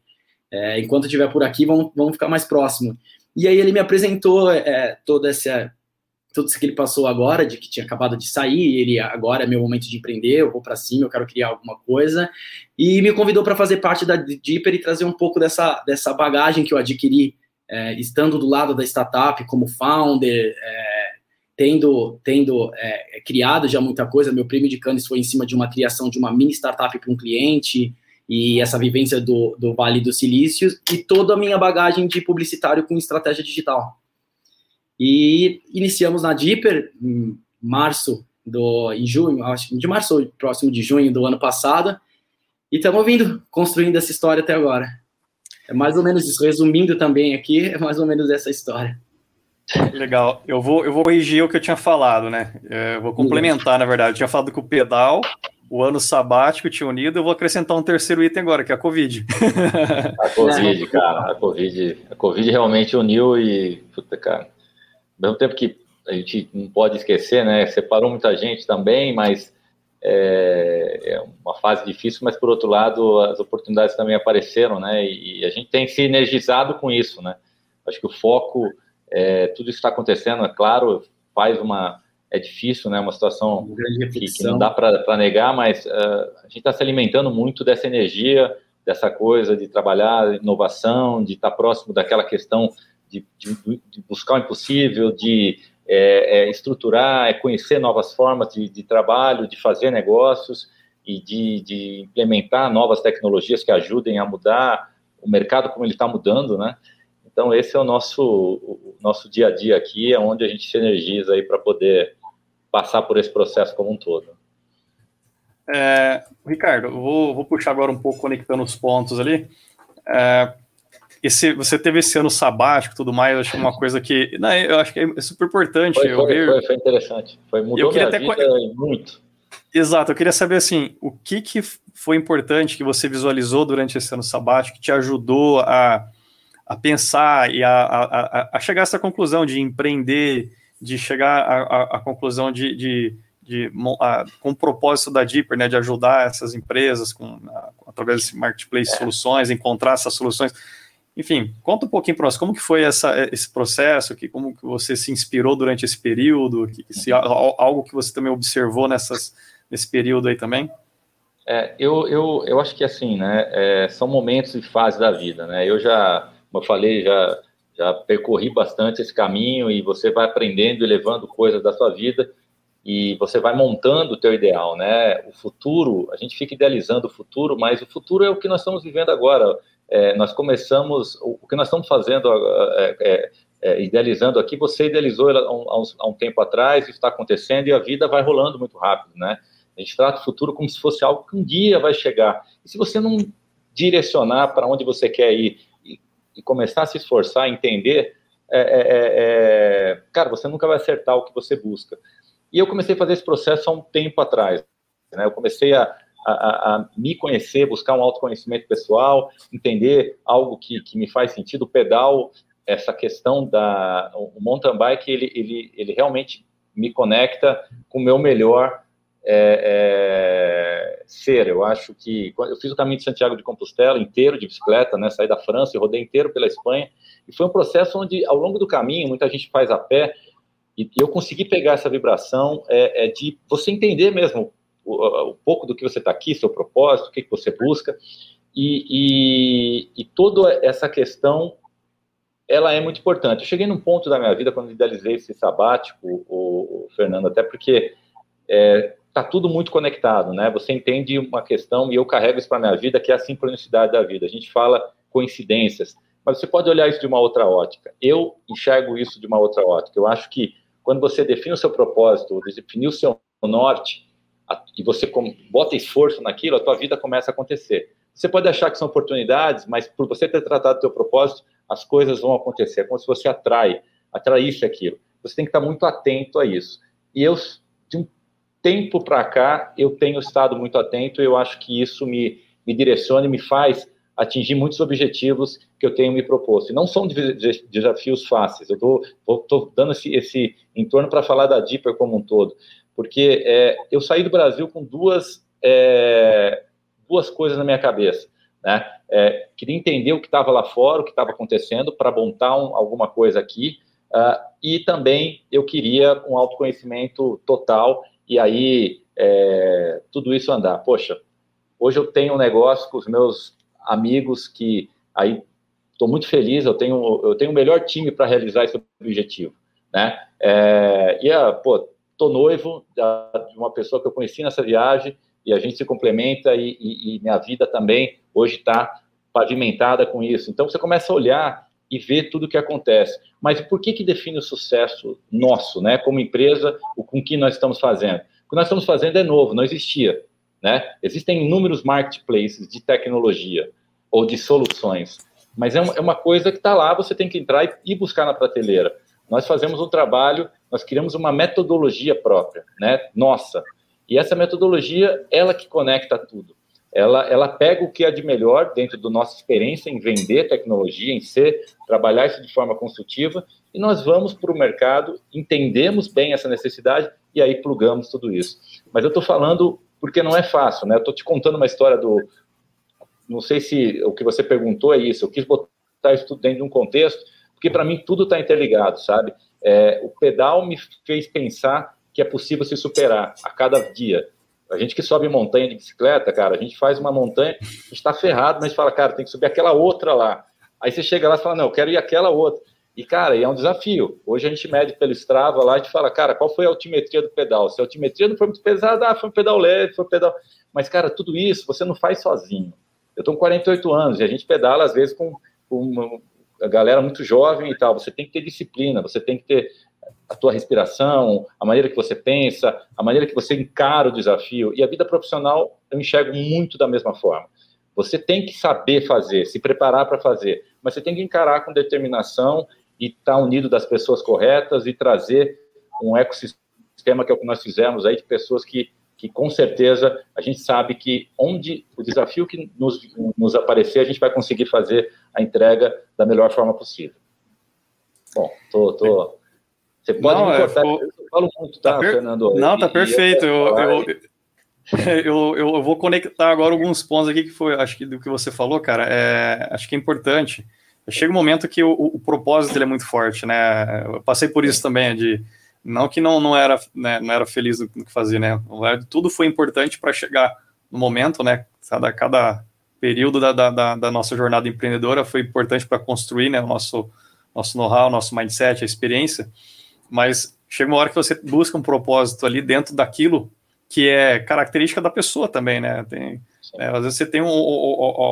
É, enquanto estiver por aqui, vamos, vamos ficar mais próximo. E aí ele me apresentou é, toda essa tudo isso que ele passou agora, de que tinha acabado de sair, ele agora é meu momento de empreender, eu vou para cima, eu quero criar alguma coisa, e me convidou para fazer parte da Deeper e trazer um pouco dessa, dessa bagagem que eu adquiri é, estando do lado da startup como founder, é, tendo, tendo é, criado já muita coisa. Meu prêmio de Cannes foi em cima de uma criação de uma mini startup para um cliente, e essa vivência do, do Vale do Silício e toda a minha bagagem de publicitário com estratégia digital. E iniciamos na Deeper em março do em junho, acho que de março próximo de junho do ano passado, e estamos vindo construindo essa história até agora. É mais ou menos isso, resumindo também aqui, é mais ou menos essa história. Legal. Eu vou, eu vou corrigir o que eu tinha falado, né? Eu vou complementar, na verdade. Eu tinha falado que o pedal o ano sabático tinha unido, eu vou acrescentar um terceiro item agora, que é a Covid. A Covid, cara, a Covid, a Covid realmente uniu e, puta, cara, ao mesmo tempo que a gente não pode esquecer, né, separou muita gente também, mas é, é uma fase difícil, mas por outro lado, as oportunidades também apareceram, né, e a gente tem se energizado com isso, né, acho que o foco, é, tudo isso está acontecendo, é claro, faz uma é difícil, né? Uma situação que, que, não dá para negar, mas uh, a gente está se alimentando muito dessa energia, dessa coisa de trabalhar inovação, de estar tá próximo daquela questão de, de, de buscar o impossível, de é, é, estruturar, é conhecer novas formas de, de, trabalho, de fazer negócios e de, de implementar novas tecnologias que ajudem a mudar o mercado como ele está mudando, né? Então esse é o nosso o nosso dia a dia aqui, é onde a gente se energiza aí para poder passar por esse processo como um todo. É, Ricardo, vou, vou, puxar agora um pouco conectando os pontos ali. É, esse, você teve esse ano sabático tudo mais, eu acho uma coisa que. Não, eu acho que é super importante. Foi, foi, foi, foi interessante. Foi, mudou até vida muito. Exato, eu queria saber assim, o que, que foi importante que você visualizou durante esse ano sabático que te ajudou a, a pensar e a, a, a chegar a essa conclusão de empreender de chegar à, conclusão de, de, de a, com o propósito da Deeper, né, de ajudar essas empresas com, a, através desse marketplace é. soluções, encontrar essas soluções. Enfim, conta um pouquinho para nós como que foi essa, esse processo, que, como que você se inspirou durante esse período, que, se, algo que você também observou nessas, nesse período aí também? É, eu, eu, eu acho que assim, né, é, são momentos e fases da vida, né, eu já, como eu falei, já já percorri bastante esse caminho e você vai aprendendo e levando coisas da sua vida e você vai montando o teu ideal, né? O futuro, a gente fica idealizando o futuro, mas o futuro é o que nós estamos vivendo agora. É, nós começamos, o que nós estamos fazendo, é, é, é idealizando aqui, você idealizou há um, há um tempo atrás, está acontecendo e a vida vai rolando muito rápido, né? A gente trata o futuro como se fosse algo que um dia vai chegar. E se você não direcionar para onde você quer ir, e começar a se esforçar, entender, é, é, é, é, cara, você nunca vai acertar o que você busca. E eu comecei a fazer esse processo há um tempo atrás. Né? Eu comecei a, a, a, me conhecer, buscar um autoconhecimento pessoal, entender algo que, que me faz sentido. Pedal, essa questão da. O mountain bike, ele, ele, ele realmente me conecta com o meu melhor é, é, ser. Eu acho que. Eu fiz o caminho de Santiago de Compostela inteiro de bicicleta, né? Saí da França e rodei inteiro pela Espanha. E foi um processo onde, ao longo do caminho, muita gente faz a pé. E, eu consegui pegar essa vibração é, é de você entender mesmo o, pouco do que você está aqui, seu propósito, o que, que você busca, e, e, e, toda essa questão, ela é muito importante. Eu cheguei num ponto da minha vida, quando idealizei esse sabático, o, o Fernando, até porque é, tá tudo muito conectado, né? Você entende uma questão, e eu carrego isso para minha vida, que é a sincronicidade da vida. A gente fala coincidências, mas você pode olhar isso de uma outra ótica. Eu enxergo isso de uma outra ótica. Eu acho que quando você define o seu propósito, definir o seu norte, e você bota esforço naquilo, a tua vida começa a acontecer. Você pode achar que são oportunidades, mas por você ter tratado o teu propósito, as coisas vão acontecer. É como se você atrai, atraísse aquilo. Você tem que estar muito atento a isso. E eu, tempo para cá, eu tenho estado muito atento e eu acho que isso me, me direciona e me faz atingir muitos objetivos que eu tenho me proposto. E não são desafios fáceis. Eu estou dando esse, esse entorno para falar da Deeper como um todo porque é, eu saí do Brasil com duas, é, duas coisas na minha cabeça. Né? É, queria entender o que estava lá fora, o que estava acontecendo, para montar um, alguma coisa aqui, uh, e também eu queria um autoconhecimento total, e aí é, tudo isso andar. Poxa, hoje eu tenho um negócio com os meus amigos que aí estou muito feliz, eu tenho, eu tenho o melhor time para realizar esse objetivo. Né? É, e, a, pô, estou noivo de uma pessoa que eu conheci nessa viagem e a gente se complementa e, e, e minha vida também hoje está pavimentada com isso. Então você começa a olhar e ver tudo o que acontece. Mas por que que define o sucesso nosso, né? Como empresa, o com que nós estamos fazendo? O que nós estamos fazendo é novo, não existia, né? Existem inúmeros marketplaces de tecnologia ou de soluções, mas é uma, é uma coisa que está lá, você tem que entrar e, e buscar na prateleira. Nós fazemos um trabalho nós criamos uma metodologia própria, né, nossa. E essa metodologia, ela que conecta tudo. Ela, ela pega o que é de melhor dentro da nossa experiência em vender tecnologia, em ser, trabalhar isso de forma construtiva, e nós vamos para o mercado, entendemos bem essa necessidade e aí plugamos tudo isso. Mas eu estou falando porque não é fácil, né? Eu estou te contando uma história do. Não sei se o que você perguntou é isso, eu quis botar isso tudo dentro de um contexto, porque para mim tudo está interligado, sabe? É, o pedal me fez pensar que é possível se superar a cada dia. A gente que sobe montanha de bicicleta, cara, a gente faz uma montanha, a gente está ferrado, mas a gente fala, cara, tem que subir aquela outra lá. Aí você chega lá e fala, não, eu quero ir aquela outra. E, cara, é um desafio. Hoje a gente mede pelo Strava lá, a gente fala, cara, qual foi a altimetria do pedal? Se a altimetria não foi muito pesada, ah, foi um pedal leve, foi um pedal... Mas, cara, tudo isso você não faz sozinho. Eu estou com 48 anos e a gente pedala, às vezes, com, com a galera muito jovem e tal. Você tem que ter disciplina, você tem que ter a tua respiração, a maneira que você pensa, a maneira que você encara o desafio. E a vida profissional eu enxergo muito da mesma forma. Você tem que saber fazer, se preparar para fazer, mas você tem que encarar com determinação e estar tá unido das pessoas corretas e trazer um ecossistema que é o que nós fizemos aí de pessoas que que com certeza a gente sabe que onde o desafio que nos, nos aparecer, a gente vai conseguir fazer a entrega da melhor forma possível. Bom, tô, tô... você pode não, me é, cortar, eu, eu falo muito, tá, tá per... Fernando? Não, tá perfeito. Eu, eu, eu, eu, vou conectar agora alguns pontos aqui que foi, acho que do que você falou, cara, é, acho que é importante. Chega um momento que o, o propósito é muito forte, né? Eu passei por isso também, de não que não, não, era, né, não era feliz no que fazia, né? Tudo foi importante para chegar no momento, né? Cada, cada período da, da, da nossa jornada empreendedora foi importante para construir né, o nosso, nosso know-how, nosso mindset, a experiência. Mas chega uma hora que você busca um propósito ali dentro daquilo que é característica da pessoa também, né? Tem, é, às vezes você tem um, um, um,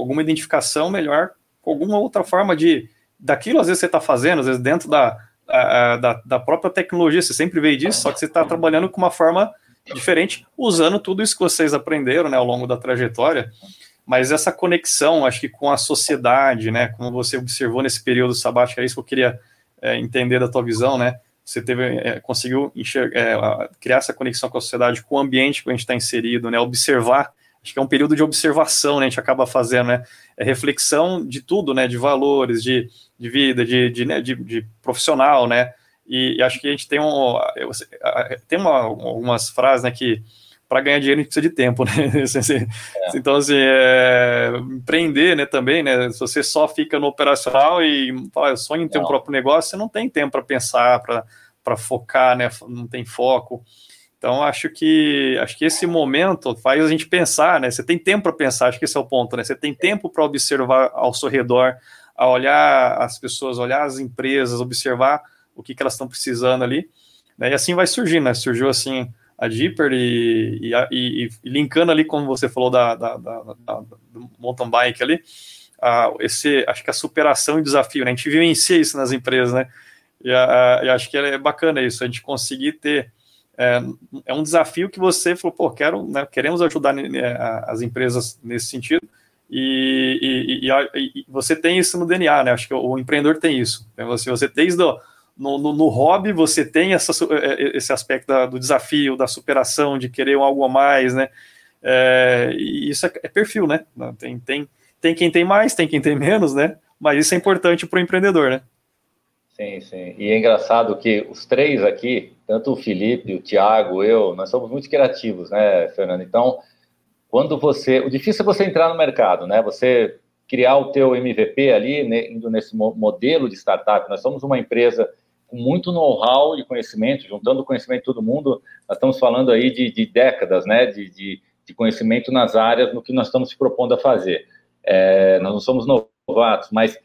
alguma identificação melhor com alguma outra forma de daquilo, às vezes você está fazendo, às vezes dentro da, da, da própria tecnologia, você sempre veio disso, só que você está trabalhando com uma forma diferente, usando tudo isso que vocês aprenderam né, ao longo da trajetória, mas essa conexão, acho que com a sociedade, né, como você observou nesse período sabático, é isso que eu queria é, entender da tua visão, né, você teve, é, conseguiu enxergar, é, criar essa conexão com a sociedade, com o ambiente que a gente está inserido, né, observar que é um período de observação, né? A gente acaba fazendo, né? É reflexão de tudo, né? De valores, de, de vida, de, de, né? de, de profissional, né? E, e, acho que a gente tem um, tem uma, algumas frases, né? Que para ganhar dinheiro a gente precisa de tempo, né? é. Então, assim, é, empreender, né, também, né? Se você só fica no operacional e fala, sonho em ter não. um próprio negócio, você não tem tempo para pensar, para focar, né? Não tem foco. Então, acho que acho que esse momento faz a gente pensar, né? Você tem tempo para pensar, acho que esse é o ponto, né? Você tem tempo para observar ao seu redor, a olhar as pessoas, olhar as empresas, observar o que, que elas estão precisando ali. Né? E assim vai surgindo, né? Surgiu assim a Dipper e, e, e, e, linkando ali, como você falou, da, da, da, da do mountain bike ali, a, esse, acho que a superação e desafio, né? A gente vivencia isso nas empresas, né? E, a, e acho que é bacana isso, a gente conseguir ter é, é, um desafio que você falou, pô, quero, né, queremos ajudar né, as empresas nesse sentido, e, e, e, você tem isso no DNA, né? Acho que o, o empreendedor tem isso. Então, você, você tem isso no, no, no, hobby, você tem essa, é, é, esse aspecto da, do desafio, da superação, de querer algo a mais, né? É, e isso é, é, perfil, né? Tem, tem, tem quem tem mais, tem quem tem menos, né? Mas isso é importante para o empreendedor, né? Sim, sim. E é engraçado que os três aqui, tanto o Felipe, o Tiago, eu, nós somos muito criativos, né, Fernando? Então, quando você... O difícil é você entrar no mercado, né? Você criar o teu MVP ali, né, indo nesse modelo de startup. Nós somos uma empresa com muito know-how e conhecimento, juntando o conhecimento de todo mundo. Nós estamos falando aí de, de décadas, né, de, de, de, conhecimento nas áreas, no que nós estamos se propondo a fazer. É, nós não somos novatos, mas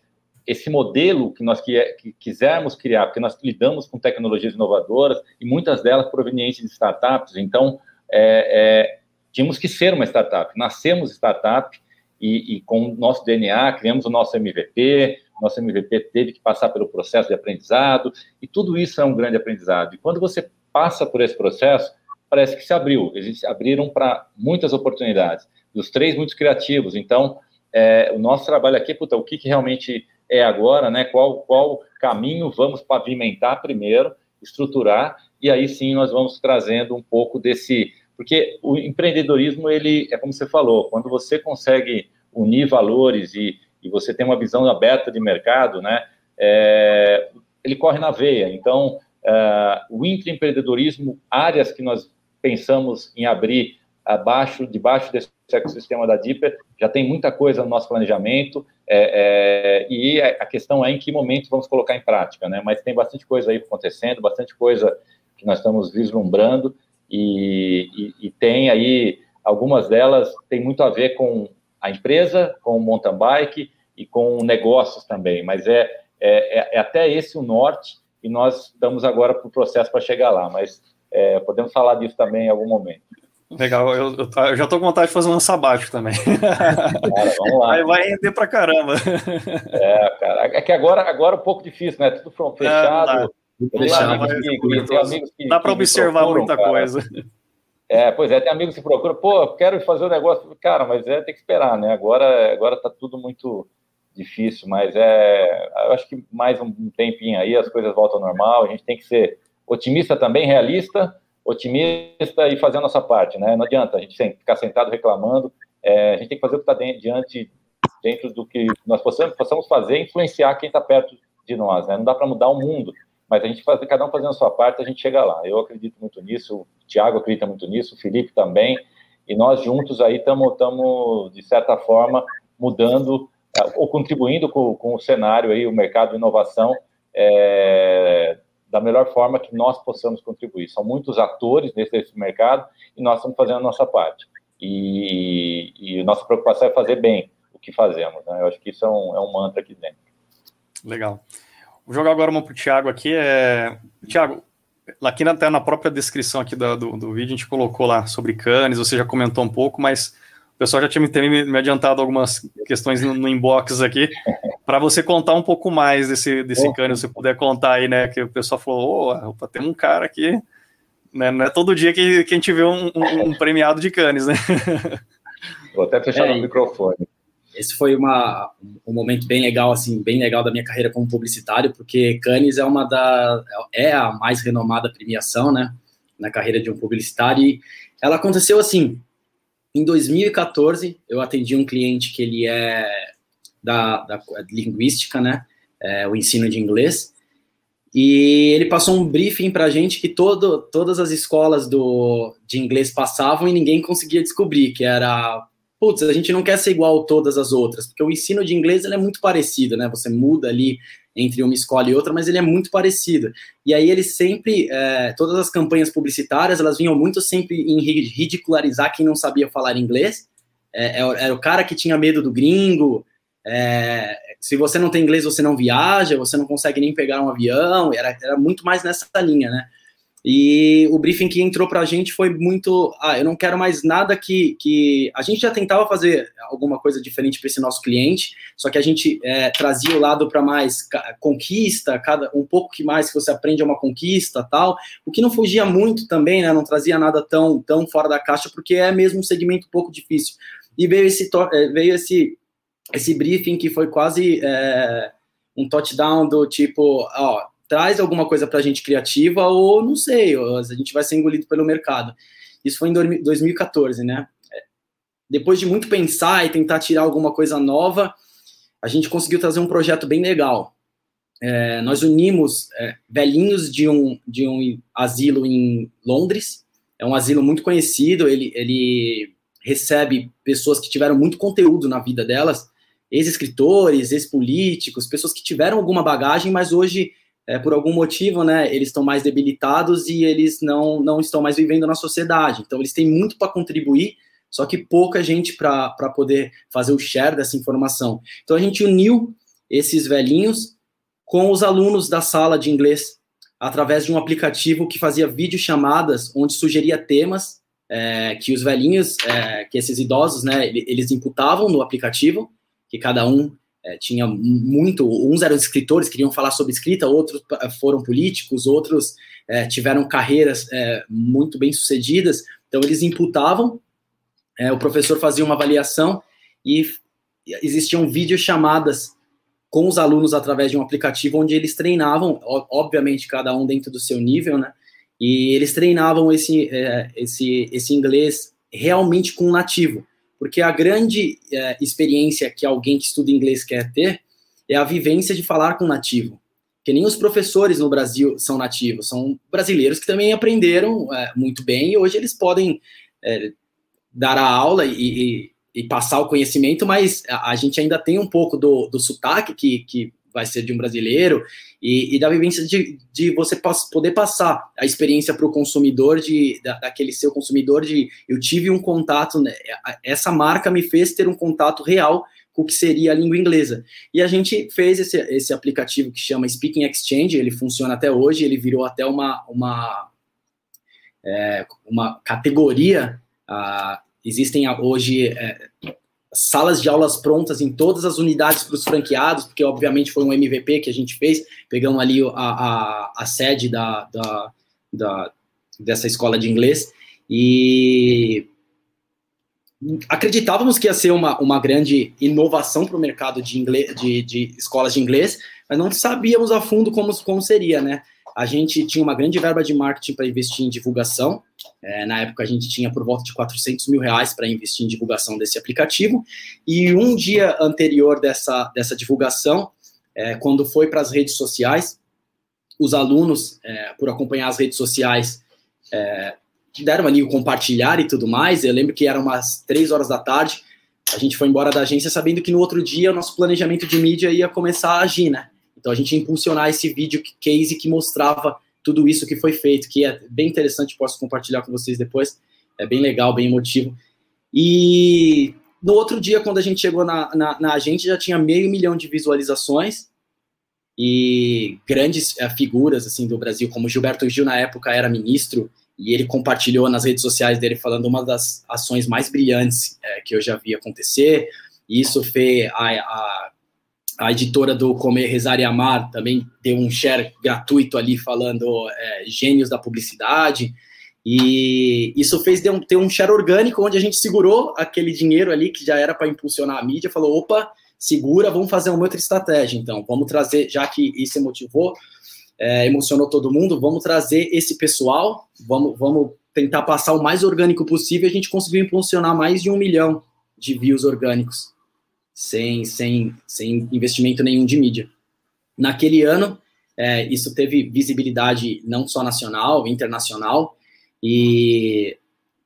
esse modelo que nós que, que quisermos criar, porque nós lidamos com tecnologias inovadoras e muitas delas provenientes de startups, então é, é, tínhamos que ser uma startup. Nascemos startup e, e, com o nosso DNA criamos o nosso MVP, nosso MVP teve que passar pelo processo de aprendizado e tudo isso é um grande aprendizado. E quando você passa por esse processo, parece que se abriu, eles abriram para muitas oportunidades. E os três muito criativos, então é, o nosso trabalho aqui, puta, o que, que realmente é agora, né? Qual, qual caminho vamos pavimentar primeiro, estruturar, e aí sim nós vamos trazendo um pouco desse. Porque o empreendedorismo, ele é como você falou, quando você consegue unir valores e, e você tem uma visão aberta de mercado, né? É, ele corre na veia. Então, é, o intraempreendedorismo, áreas que nós pensamos em abrir abaixo, debaixo desse ecossistema da Deeper, já tem muita coisa no nosso planejamento, é, é, e a questão é em que momento vamos colocar em prática, né? Mas tem bastante coisa aí acontecendo, bastante coisa que nós estamos vislumbrando, e, e, e tem aí, algumas delas tem muito a ver com a empresa, com o mountain bike e com negócios também, mas é, é, é até esse o norte, e nós estamos agora para o processo para chegar lá, mas é, podemos falar disso também em algum momento. Legal, eu, eu, eu, já tô com vontade de fazer um sabático também. Cara, vamos lá. Aí vai render pra caramba. É, cara, é que agora, agora é um pouco difícil, né? Tudo fechado. É, fechado. Dá para observar muita cara. coisa. É, pois é, tem amigos que procuram, pô, quero fazer o um negócio, cara, mas é tem que esperar, né? Agora, agora tá tudo muito difícil, mas é, eu acho que mais um tempinho aí as coisas voltam ao normal, a gente tem que ser otimista também, realista, otimista e fazer a nossa parte, né? Não adianta a gente ficar sentado reclamando, é, a gente tem que fazer o que está diante, dentro do que nós possamos, possamos fazer, influenciar quem está perto de nós, né? Não dá para mudar o mundo, mas a gente faz, cada um fazendo a sua parte, a gente chega lá. Eu acredito muito nisso, o Tiago acredita muito nisso, o Felipe também, e nós juntos aí estamos, de certa forma, mudando é, ou contribuindo com, com, o cenário aí, o mercado de inovação, é, da melhor forma que nós possamos contribuir. São muitos atores nesse, mercado e nós estamos fazendo a nossa parte. E, e nossa preocupação é fazer bem o que fazemos. Né? Eu acho que isso é um, é um mantra aqui dentro. Legal. Vou jogar agora uma para o Thiago aqui. É... Thiago, aqui na, até na própria descrição aqui do, do, do, vídeo, a gente colocou lá sobre canes, você já comentou um pouco, mas o pessoal já tinha me, me adiantado algumas questões no, no inbox aqui, para você contar um pouco mais desse, desse oh. cane, se você puder contar aí, né? Que o pessoal falou, opa, tem um cara aqui, né? Não é todo dia que, que a gente vê um, um, um premiado de canes, né? Vou até fechar é, o microfone. Esse foi uma, um momento bem legal, assim, bem legal da minha carreira como publicitário, porque Cannes é uma da é a mais renomada premiação, né, na carreira de um publicitário. E ela aconteceu assim, Em 2014, eu atendi um cliente que ele é da, da linguística, né? É, o ensino de inglês. E ele passou um briefing para a gente que todo, todas as escolas do, de inglês passavam e ninguém conseguia descobrir, que era, putz, a gente não quer ser igual todas as outras, porque o ensino de inglês ele é muito parecido, né? Você muda ali entre uma escola e outra, mas ele é muito parecido. E aí ele sempre, é, todas as campanhas publicitárias, elas vinham muito sempre em ridicularizar quem não sabia falar inglês. É, é era o cara que tinha medo do gringo, é, se você não tem inglês, você não viaja, você não consegue nem pegar um avião, era, era muito mais nessa linha, né? E o briefing que entrou para a gente foi muito. Ah, eu não quero mais nada que. que... A gente já tentava fazer alguma coisa diferente para esse nosso cliente, só que a gente é, trazia o lado para mais conquista, cada um pouco que mais que você aprende é uma conquista tal. O que não fugia muito também, né? Não trazia nada tão, tão fora da caixa, porque é mesmo um segmento um pouco difícil. E veio esse, é, veio esse esse briefing que foi quase é, um touchdown do tipo, ó, traz alguma coisa para a gente criativa ou não sei, a gente vai ser engolido pelo mercado. Isso foi em 2014, né? Depois de muito pensar e tentar tirar alguma coisa nova, a gente conseguiu trazer um projeto bem legal. É, nós unimos é, velhinhos de um, de um asilo em Londres, é um asilo muito conhecido, ele, ele recebe pessoas que tiveram muito conteúdo na vida delas, ex-escritores, ex-políticos, pessoas que tiveram alguma bagagem, mas hoje, é, por algum motivo, né, eles estão mais debilitados e eles não, não estão mais vivendo na sociedade. Então, eles têm muito para contribuir, só que pouca gente para poder fazer o share dessa informação. Então, a gente uniu esses velhinhos com os alunos da sala de inglês, através de um aplicativo que fazia videochamadas, onde sugeria temas é, que os velhinhos, é, que esses idosos, né, eles imputavam no aplicativo, que cada um é, tinha muito. Uns eram escritores, queriam falar sobre escrita, outros foram políticos, outros é, tiveram carreiras é, muito bem sucedidas. Então, eles imputavam, é, o professor fazia uma avaliação e existiam videochamadas com os alunos através de um aplicativo onde eles treinavam, obviamente, cada um dentro do seu nível, né? E eles treinavam esse, é, esse, esse inglês realmente com um nativo porque a grande é, experiência que alguém que estuda inglês quer ter é a vivência de falar com nativo. Que nem os professores no Brasil são nativos, são brasileiros que também aprenderam é, muito bem e hoje eles podem é, dar a aula e, e, e, passar o conhecimento, mas a, a, gente ainda tem um pouco do, do sotaque que, que vai ser de um brasileiro, e, e da vivência de, de você poder passar a experiência para o consumidor, de, da, daquele seu consumidor, de eu tive um contato, né, essa marca me fez ter um contato real com o que seria a língua inglesa. E a gente fez esse, esse aplicativo que chama Speaking Exchange, ele funciona até hoje, ele virou até uma, uma, é, uma categoria. Ah, existem hoje é, salas de aulas prontas em todas as unidades para os franqueados, porque obviamente foi um MVP que a gente fez, pegamos ali a, a, a sede da, da, da, dessa escola de inglês e acreditávamos que ia ser uma, uma grande inovação para o mercado de, inglês, de, de escolas de inglês, mas não sabíamos a fundo como, como seria, né? A gente tinha uma grande verba de marketing para investir em divulgação. É, na época, a gente tinha por volta de 400 mil reais para investir em divulgação desse aplicativo. E um dia anterior dessa, dessa divulgação, é, quando foi para as redes sociais, os alunos, é, por acompanhar as redes sociais, é, deram ali o compartilhar e tudo mais. Eu lembro que eram umas três horas da tarde. A gente foi embora da agência sabendo que no outro dia o nosso planejamento de mídia ia começar a agir, né? Então a gente ia impulsionar esse vídeo case que mostrava tudo isso que foi feito, que é bem interessante, posso compartilhar com vocês depois. É bem legal, bem emotivo. E no outro dia, quando a gente chegou na, na, na agente, já tinha meio milhão de visualizações e grandes é, figuras assim do Brasil, como Gilberto Gil na época era ministro e ele compartilhou nas redes sociais dele falando uma das ações mais brilhantes é, que eu já vi acontecer. E isso fez a, a a editora do Comer, Rezar e Amar também deu um share gratuito ali falando é, gênios da publicidade. E isso fez ter um share orgânico onde a gente segurou aquele dinheiro ali que já era para impulsionar a mídia, falou: opa, segura, vamos fazer uma outra estratégia. Então, vamos trazer, já que isso motivou, é, emocionou todo mundo, vamos trazer esse pessoal, vamos, vamos tentar passar o mais orgânico possível, a gente conseguiu impulsionar mais de um milhão de views orgânicos, sem, sem, sem investimento nenhum de mídia. Naquele ano, é, isso teve visibilidade não só nacional, internacional, e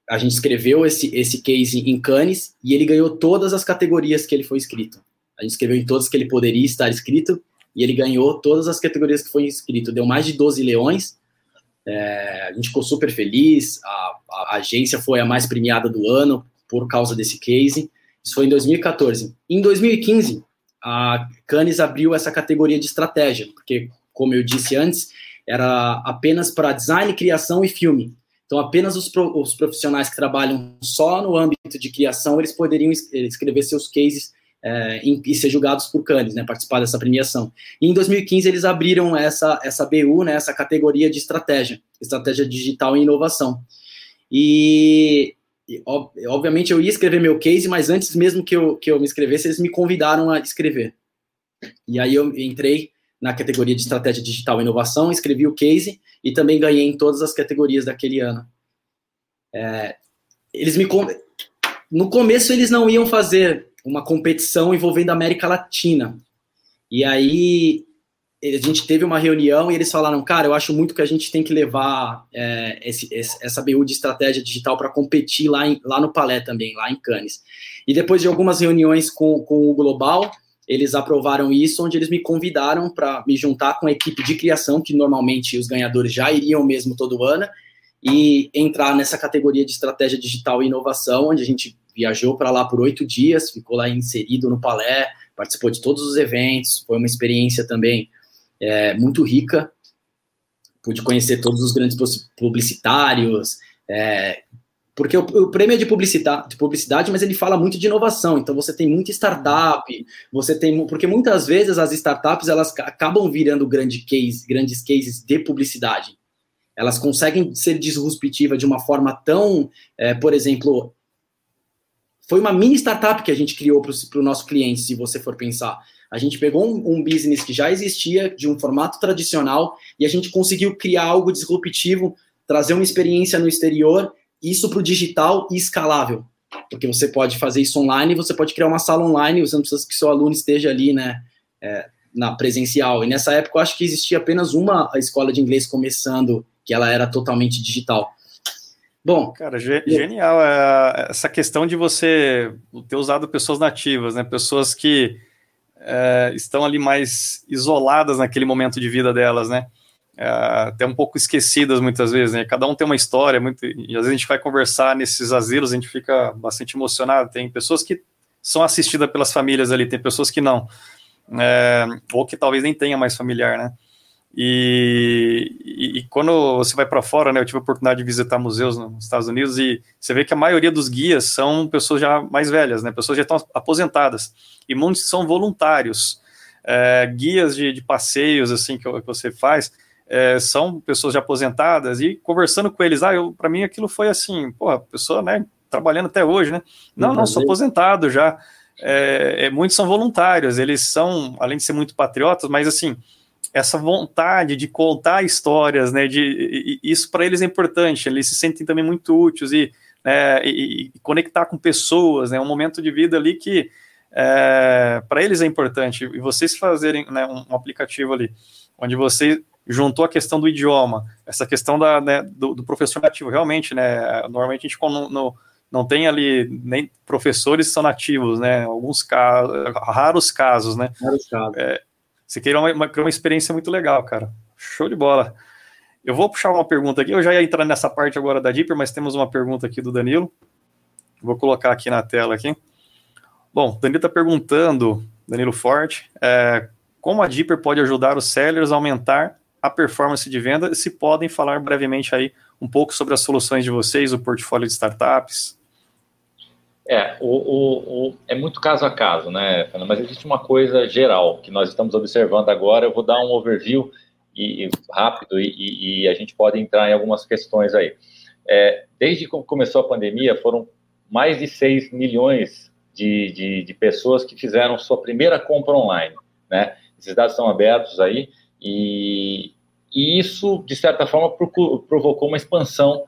a gente escreveu esse, esse case em Cannes e ele ganhou todas as categorias que ele foi escrito. A gente escreveu em todas que ele poderia estar escrito e ele ganhou todas as categorias que foi inscrito. Deu mais de 12 leões. É, a gente ficou super feliz. A, a, agência foi a mais premiada do ano por causa desse case. Isso foi em 2014. Em 2015, a Cannes abriu essa categoria de estratégia, porque, como eu disse antes, era apenas para design, criação e filme. Então, apenas os, os profissionais que trabalham só no âmbito de criação, eles poderiam escrever seus cases é, e ser julgados por Cannes, né, participar dessa premiação. E em 2015 eles abriram essa, essa BU, né, essa categoria de estratégia, estratégia digital e inovação. E, obviamente eu ia escrever meu case, mas antes mesmo que eu, que eu me inscrevesse, eles me convidaram a escrever. E aí eu entrei na categoria de estratégia digital e inovação, escrevi o case e também ganhei em todas as categorias daquele ano. É, eles me no começo eles não iam fazer uma competição envolvendo a América Latina. E aí a gente teve uma reunião e eles falaram, cara, eu acho muito que a gente tem que levar é, esse, essa BU de estratégia digital para competir lá, em, lá no Palé também, lá em Cannes. E depois de algumas reuniões com, com o Global, eles aprovaram isso, onde eles me convidaram para me juntar com a equipe de criação, que normalmente os ganhadores já iriam mesmo todo ano, e entrar nessa categoria de estratégia digital e inovação, onde a gente viajou para lá por oito dias, ficou lá inserido no Palé, participou de todos os eventos, foi uma experiência também é, muito rica, pude conhecer todos os grandes publicitários, é, porque o, o, prêmio é de publicidade, de publicidade, mas ele fala muito de inovação, então você tem muita startup, você tem, porque muitas vezes as startups elas acabam virando grande case, grandes cases de publicidade, elas conseguem ser disruptivas de uma forma tão, é, por exemplo, foi uma mini startup que a gente criou para o nosso cliente, se você for pensar. A gente pegou um, um, business que já existia, de um formato tradicional, e a gente conseguiu criar algo disruptivo, trazer uma experiência no exterior, isso para o digital e escalável. Porque você pode fazer isso online, você pode criar uma sala online, você não precisa que seu aluno esteja ali, né, é, na presencial. E nessa época eu acho que existia apenas uma escola de inglês começando, que ela era totalmente digital. Bom, cara, ge genial é, essa questão de você ter usado pessoas nativas, né? Pessoas que é, estão ali mais isoladas naquele momento de vida delas, né? É, até um pouco esquecidas muitas vezes, né? Cada um tem uma história, muito, e às vezes a gente vai conversar nesses asilos, a gente fica bastante emocionado. Tem pessoas que são assistidas pelas famílias ali, tem pessoas que não, é, ou que talvez nem tenha mais familiar, né? E, e, e, quando você vai para fora, né, eu tive a oportunidade de visitar museus nos Estados Unidos e você vê que a maioria dos guias são pessoas já mais velhas, né, pessoas já estão aposentadas e muitos são voluntários. É, guias de, de, passeios assim que, que você faz é, são pessoas já aposentadas e conversando com eles, ah, para mim aquilo foi assim, pô, a pessoa, né, trabalhando até hoje, né? Não, não, sou aposentado já. É, é, muitos são voluntários, eles são, além de ser muito patriotas, mas assim, essa vontade de contar histórias, né? De, isso para eles é importante. Eles se sentem também muito úteis e, né, e, e conectar com pessoas, né? Um momento de vida ali que é, para eles é importante. E vocês fazerem né, um, um, aplicativo ali, onde você juntou a questão do idioma, essa questão da, né, do, do, professor nativo, realmente, né? Normalmente a gente não, não, não tem ali nem professores são nativos, né? Alguns casos, raros casos, né? Raros casos. É, você queira uma, uma, uma experiência muito legal, cara. Show de bola. Eu vou puxar uma pergunta aqui. Eu já ia entrar nessa parte agora da Deeper, mas temos uma pergunta aqui do Danilo. Vou colocar aqui na tela aqui. Bom, Danilo está perguntando, Danilo Forte, é, como a Deeper pode ajudar os sellers a aumentar a performance de venda? Se podem falar brevemente aí um pouco sobre as soluções de vocês, o portfólio de startups. É, o, o, o, é muito caso a caso, né? Mas existe uma coisa geral que nós estamos observando agora. Eu vou dar um overview e, e rápido e, e, a gente pode entrar em algumas questões aí. É, desde que começou a pandemia, foram mais de 6 milhões de, de, de, pessoas que fizeram sua primeira compra online, né? Esses dados estão abertos aí e, e isso, de certa forma, provocou uma expansão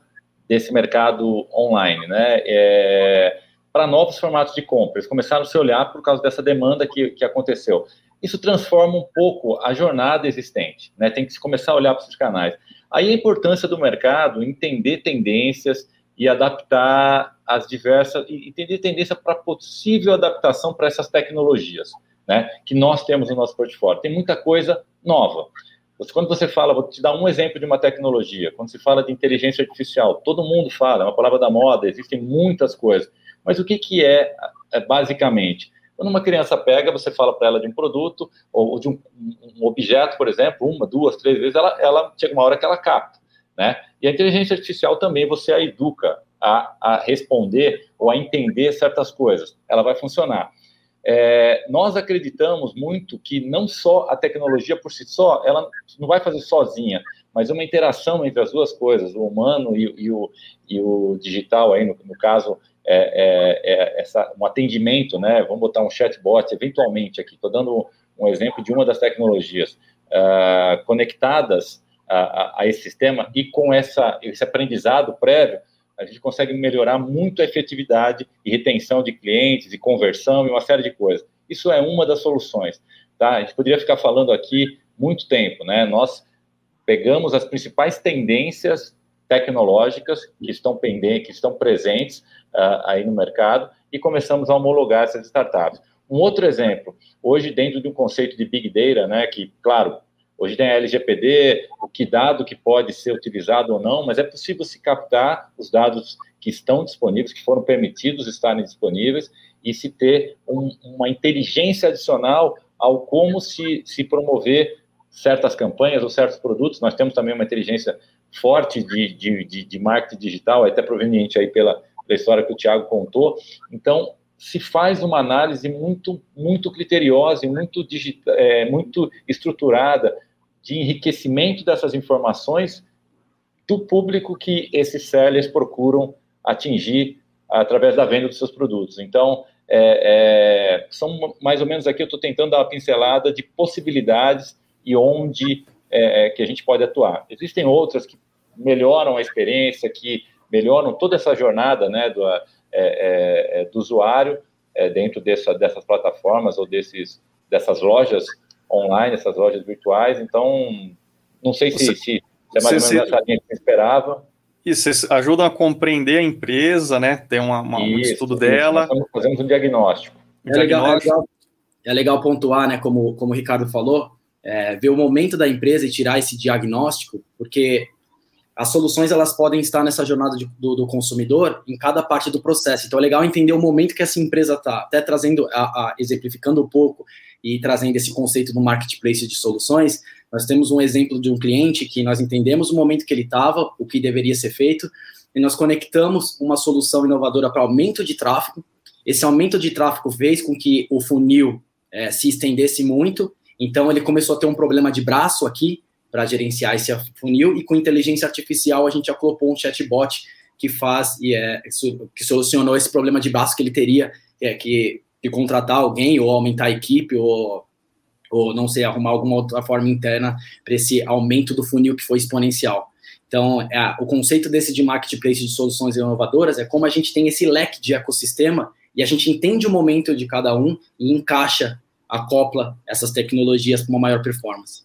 desse mercado online, né? É, para novos formatos de compra. Eles começaram a se olhar por causa dessa demanda que, que aconteceu. Isso transforma um pouco a jornada existente, né? Tem que se começar a olhar para esses canais. Aí a importância do mercado, entender tendências e adaptar as diversas, entender tendência para possível adaptação para essas tecnologias, né? Que nós temos no nosso portfólio. Tem muita coisa nova. Quando você fala, vou te dar um exemplo de uma tecnologia, quando se fala de inteligência artificial, todo mundo fala, é uma palavra da moda, existem muitas coisas. Mas o que, que é, é basicamente? Quando uma criança pega, você fala para ela de um produto ou de um, um, objeto, por exemplo, uma, duas, três vezes, ela, ela chega uma hora que ela capta, né? E a inteligência artificial também você a educa a, a responder ou a entender certas coisas. Ela vai funcionar. É, nós acreditamos muito que não só a tecnologia por si só, ela não vai fazer sozinha, mas uma interação entre as duas coisas, o humano e, e, o, e o, digital, aí no, no caso, é, é, é, essa, um atendimento, né? Vamos botar um chatbot, eventualmente aqui, estou dando um exemplo de uma das tecnologias uh, conectadas a, a, a, esse sistema e com essa, esse aprendizado prévio, a gente consegue melhorar muito a efetividade e retenção de clientes, e conversão e uma série de coisas. Isso é uma das soluções. Tá? A gente poderia ficar falando aqui muito tempo, né? Nós pegamos as principais tendências tecnológicas que estão pendentes, que estão presentes uh, aí no mercado e começamos a homologar essas startups. Um outro exemplo, hoje dentro de um conceito de Big Data, né, que, claro, hoje tem a LGPD, o que dado que pode ser utilizado ou não, mas é possível se captar os dados que estão disponíveis, que foram permitidos estarem disponíveis, e se ter um, uma inteligência adicional ao como se, se promover certas campanhas ou certos produtos. Nós temos também uma inteligência forte de, de, de, de marketing digital, até proveniente aí pela, da história que o Tiago contou. Então, se faz uma análise muito, muito criteriosa e muito, é, muito estruturada de enriquecimento dessas informações do público que esses sellers procuram atingir através da venda dos seus produtos. Então, é, é, são mais ou menos aqui eu estou tentando dar uma pincelada de possibilidades e onde é, é, que a gente pode atuar. Existem outras que melhoram a experiência, que melhoram toda essa jornada né, do, é, é, é do usuário é, dentro dessa, dessas plataformas ou desses, dessas lojas online, essas lojas virtuais. Então, não sei se, você, se, é mais ou menos essa linha que você esperava. Isso, ajudam a compreender a empresa, né? Tem uma, uma isso, um estudo isso, dela. Fazemos um diagnóstico. É legal, é legal, é legal pontuar, né? Como, como o Ricardo falou, é, ver o momento da empresa e tirar esse diagnóstico, porque as soluções elas podem estar nessa jornada de, do, do, consumidor em cada parte do processo. Então é legal entender o momento que essa empresa está, até trazendo, a, a, exemplificando um pouco e trazendo esse conceito do marketplace de soluções. Nós temos um exemplo de um cliente que nós entendemos o momento que ele estava, o que deveria ser feito, e nós conectamos uma solução inovadora para aumento de tráfego. Esse aumento de tráfego fez com que o funil é, se estendesse muito, então ele começou a ter um problema de braço aqui, para gerenciar esse funil e com inteligência artificial a gente acopou um chatbot que faz e é que solucionou esse problema de braço que ele teria é, que, que contratar alguém ou aumentar a equipe ou ou não sei arrumar alguma outra forma interna para esse aumento do funil que foi exponencial. Então, é, o conceito desse de marketplace de soluções inovadoras é como a gente tem esse leque de ecossistema e a gente entende o momento de cada um e encaixa, acopla essas tecnologias para uma maior performance.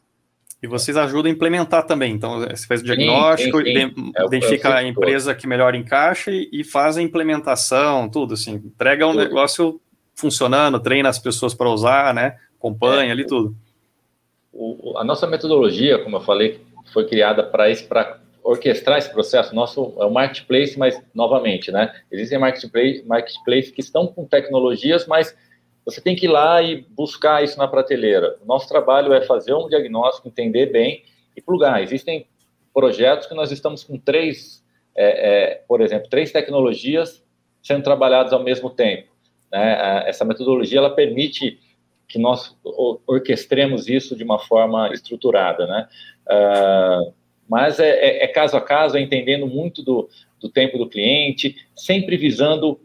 E vocês ajudam a implementar também. Então, você faz o diagnóstico, sim, sim, sim. É identifica a empresa que melhor encaixa e, e faz a implementação, tudo assim. Entrega um tudo. negócio funcionando, treina as pessoas para usar, né? Acompanha é, ali tudo. O, a nossa metodologia, como eu falei, foi criada para isso, para orquestrar esse processo. Nosso é o marketplace, mas novamente, né? Existem marketplace, marketplace que estão com tecnologias, mas você tem que ir lá e buscar isso na prateleira. Nosso trabalho é fazer um diagnóstico, entender bem e plugar. Existem projetos que nós estamos com três, é, é, por exemplo, três tecnologias sendo trabalhadas ao mesmo tempo. Né? Essa metodologia ela permite que nós orquestremos isso de uma forma estruturada, né? Uh, mas é, é, é, caso a caso, é entendendo muito do, do tempo do cliente, sempre visando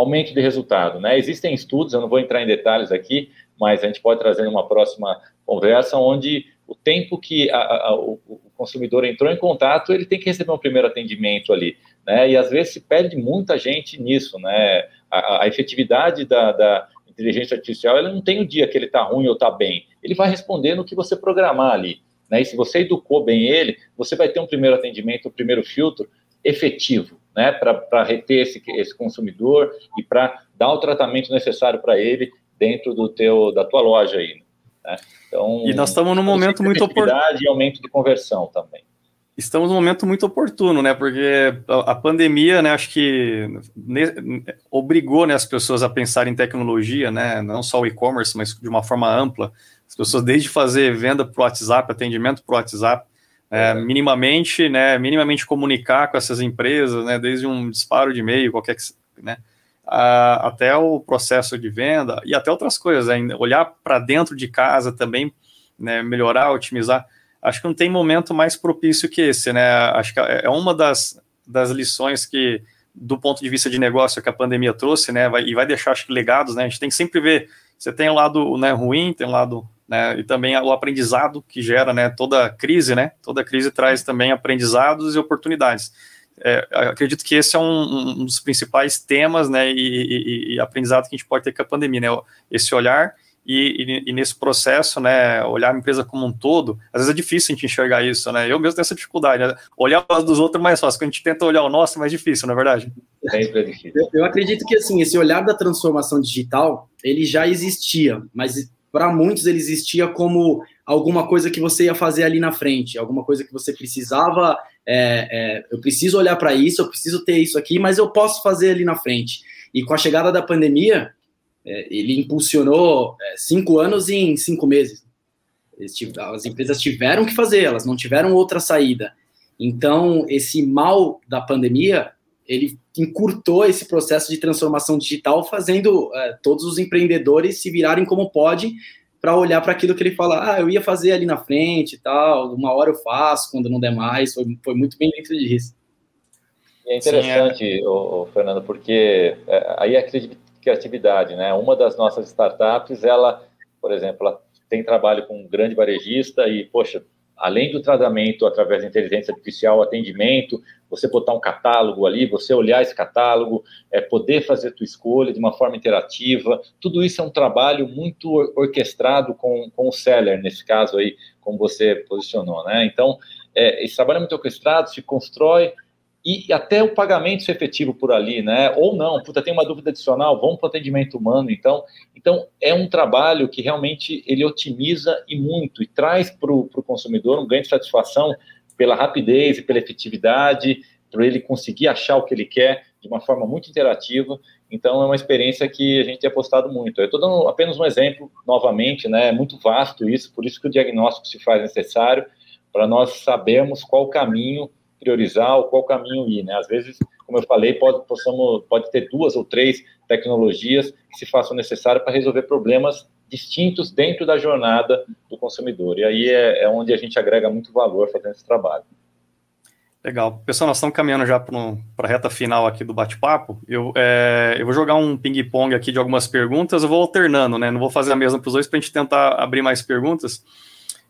aumento de resultado. Né? Existem estudos, eu não vou entrar em detalhes aqui, mas a gente pode trazer numa próxima conversa, onde o tempo que a, a, o, o, consumidor entrou em contato, ele tem que receber um primeiro atendimento ali. né? E às vezes se perde muita gente nisso, né? A, a efetividade da, da, inteligência artificial, ela não tem o dia que ele está ruim ou está bem. Ele vai responder no que você programar ali. Né? E se você educou bem ele, você vai ter um primeiro atendimento, um primeiro filtro efetivo, né? Para reter esse, esse consumidor e para dar o tratamento necessário para ele dentro do teu, da tua loja aí. Né? Então, e nós estamos num momento muito oportuno. E aumento de conversão também estamos num momento muito oportuno, né? Porque a, pandemia, né, acho que ne, obrigou né, as pessoas a pensar em tecnologia, né? Não só o e-commerce, mas de uma forma ampla. As pessoas, desde fazer venda para o WhatsApp, atendimento para o WhatsApp, é, minimamente, né, minimamente comunicar com essas empresas, né, desde um disparo de e-mail, qualquer que, né, a, até o processo de venda e até outras coisas, ainda olhar para dentro de casa também, né, melhorar, otimizar acho que não tem momento mais propício que esse, né? Acho que é uma das, das lições que, do ponto de vista de negócio, que a pandemia trouxe, né? Vai, e vai deixar, acho que, legados, né? A gente tem que sempre ver, você tem o lado né, ruim, tem o lado, né? E também o aprendizado que gera, né? Toda crise, né? Toda crise traz também aprendizados e oportunidades. É, acredito que esse é um, um, dos principais temas, né? E, e, e aprendizado que a gente pode ter com a pandemia, né? Esse olhar e, e, e, nesse processo, né, olhar a empresa como um todo, às vezes é difícil a gente enxergar isso, né? Eu mesmo tenho essa dificuldade, né? Olhar o dos outros é mais fácil, quando a gente tenta olhar o nosso é mais difícil, na é verdade. É difícil. Eu, eu acredito que, assim, esse olhar da transformação digital, ele já existia, mas para muitos ele existia como alguma coisa que você ia fazer ali na frente, alguma coisa que você precisava, é, é, eu preciso olhar para isso, eu preciso ter isso aqui, mas eu posso fazer ali na frente. E com a chegada da pandemia, é, ele impulsionou é, cinco anos em cinco meses. as empresas tiveram que fazer, elas não tiveram outra saída. Então, esse mal da pandemia, ele encurtou esse processo de transformação digital, fazendo é, todos os empreendedores se virarem como pode para olhar para aquilo que ele fala, ah, eu ia fazer ali na frente e tal, uma hora eu faço, quando não der mais, foi, foi muito bem dentro disso. é interessante, Sim, é. O, o Fernando, porque é, aí a criatividade, né? Uma das nossas startups, ela, por exemplo, ela tem trabalho com um grande varejista e, poxa, além do tratamento através da inteligência artificial, atendimento, você botar um catálogo ali, você olhar esse catálogo, é, poder fazer tua escolha de uma forma interativa, tudo isso é um trabalho muito orquestrado com, com o seller, nesse caso aí, como você posicionou, né? Então, é, esse trabalho é muito orquestrado, se constrói e até o pagamento ser efetivo por ali, né? Ou não, puta, tem uma dúvida adicional, vamos para o atendimento humano, então. Então, é um trabalho que realmente ele otimiza e muito, e traz para o consumidor um ganho de satisfação pela rapidez e pela efetividade, para ele conseguir achar o que ele quer de uma forma muito interativa. Então, é uma experiência que a gente tem apostado muito. Eu estou dando apenas um exemplo, novamente, né? É muito vasto isso, por isso que o diagnóstico se faz necessário, para nós sabermos qual o caminho priorizar ou qual caminho ir, né? Às vezes, como eu falei, pode, possamos, pode ter duas ou três tecnologias que se façam necessárias para resolver problemas distintos dentro da jornada do consumidor. E aí é, é onde a gente agrega muito valor fazendo esse trabalho. Legal. Pessoal, nós estamos caminhando já para a reta final aqui do bate-papo. Eu, é, eu vou jogar um ping-pong aqui de algumas perguntas, eu vou alternando, né? Não vou fazer a mesma para os dois para a gente tentar abrir mais perguntas.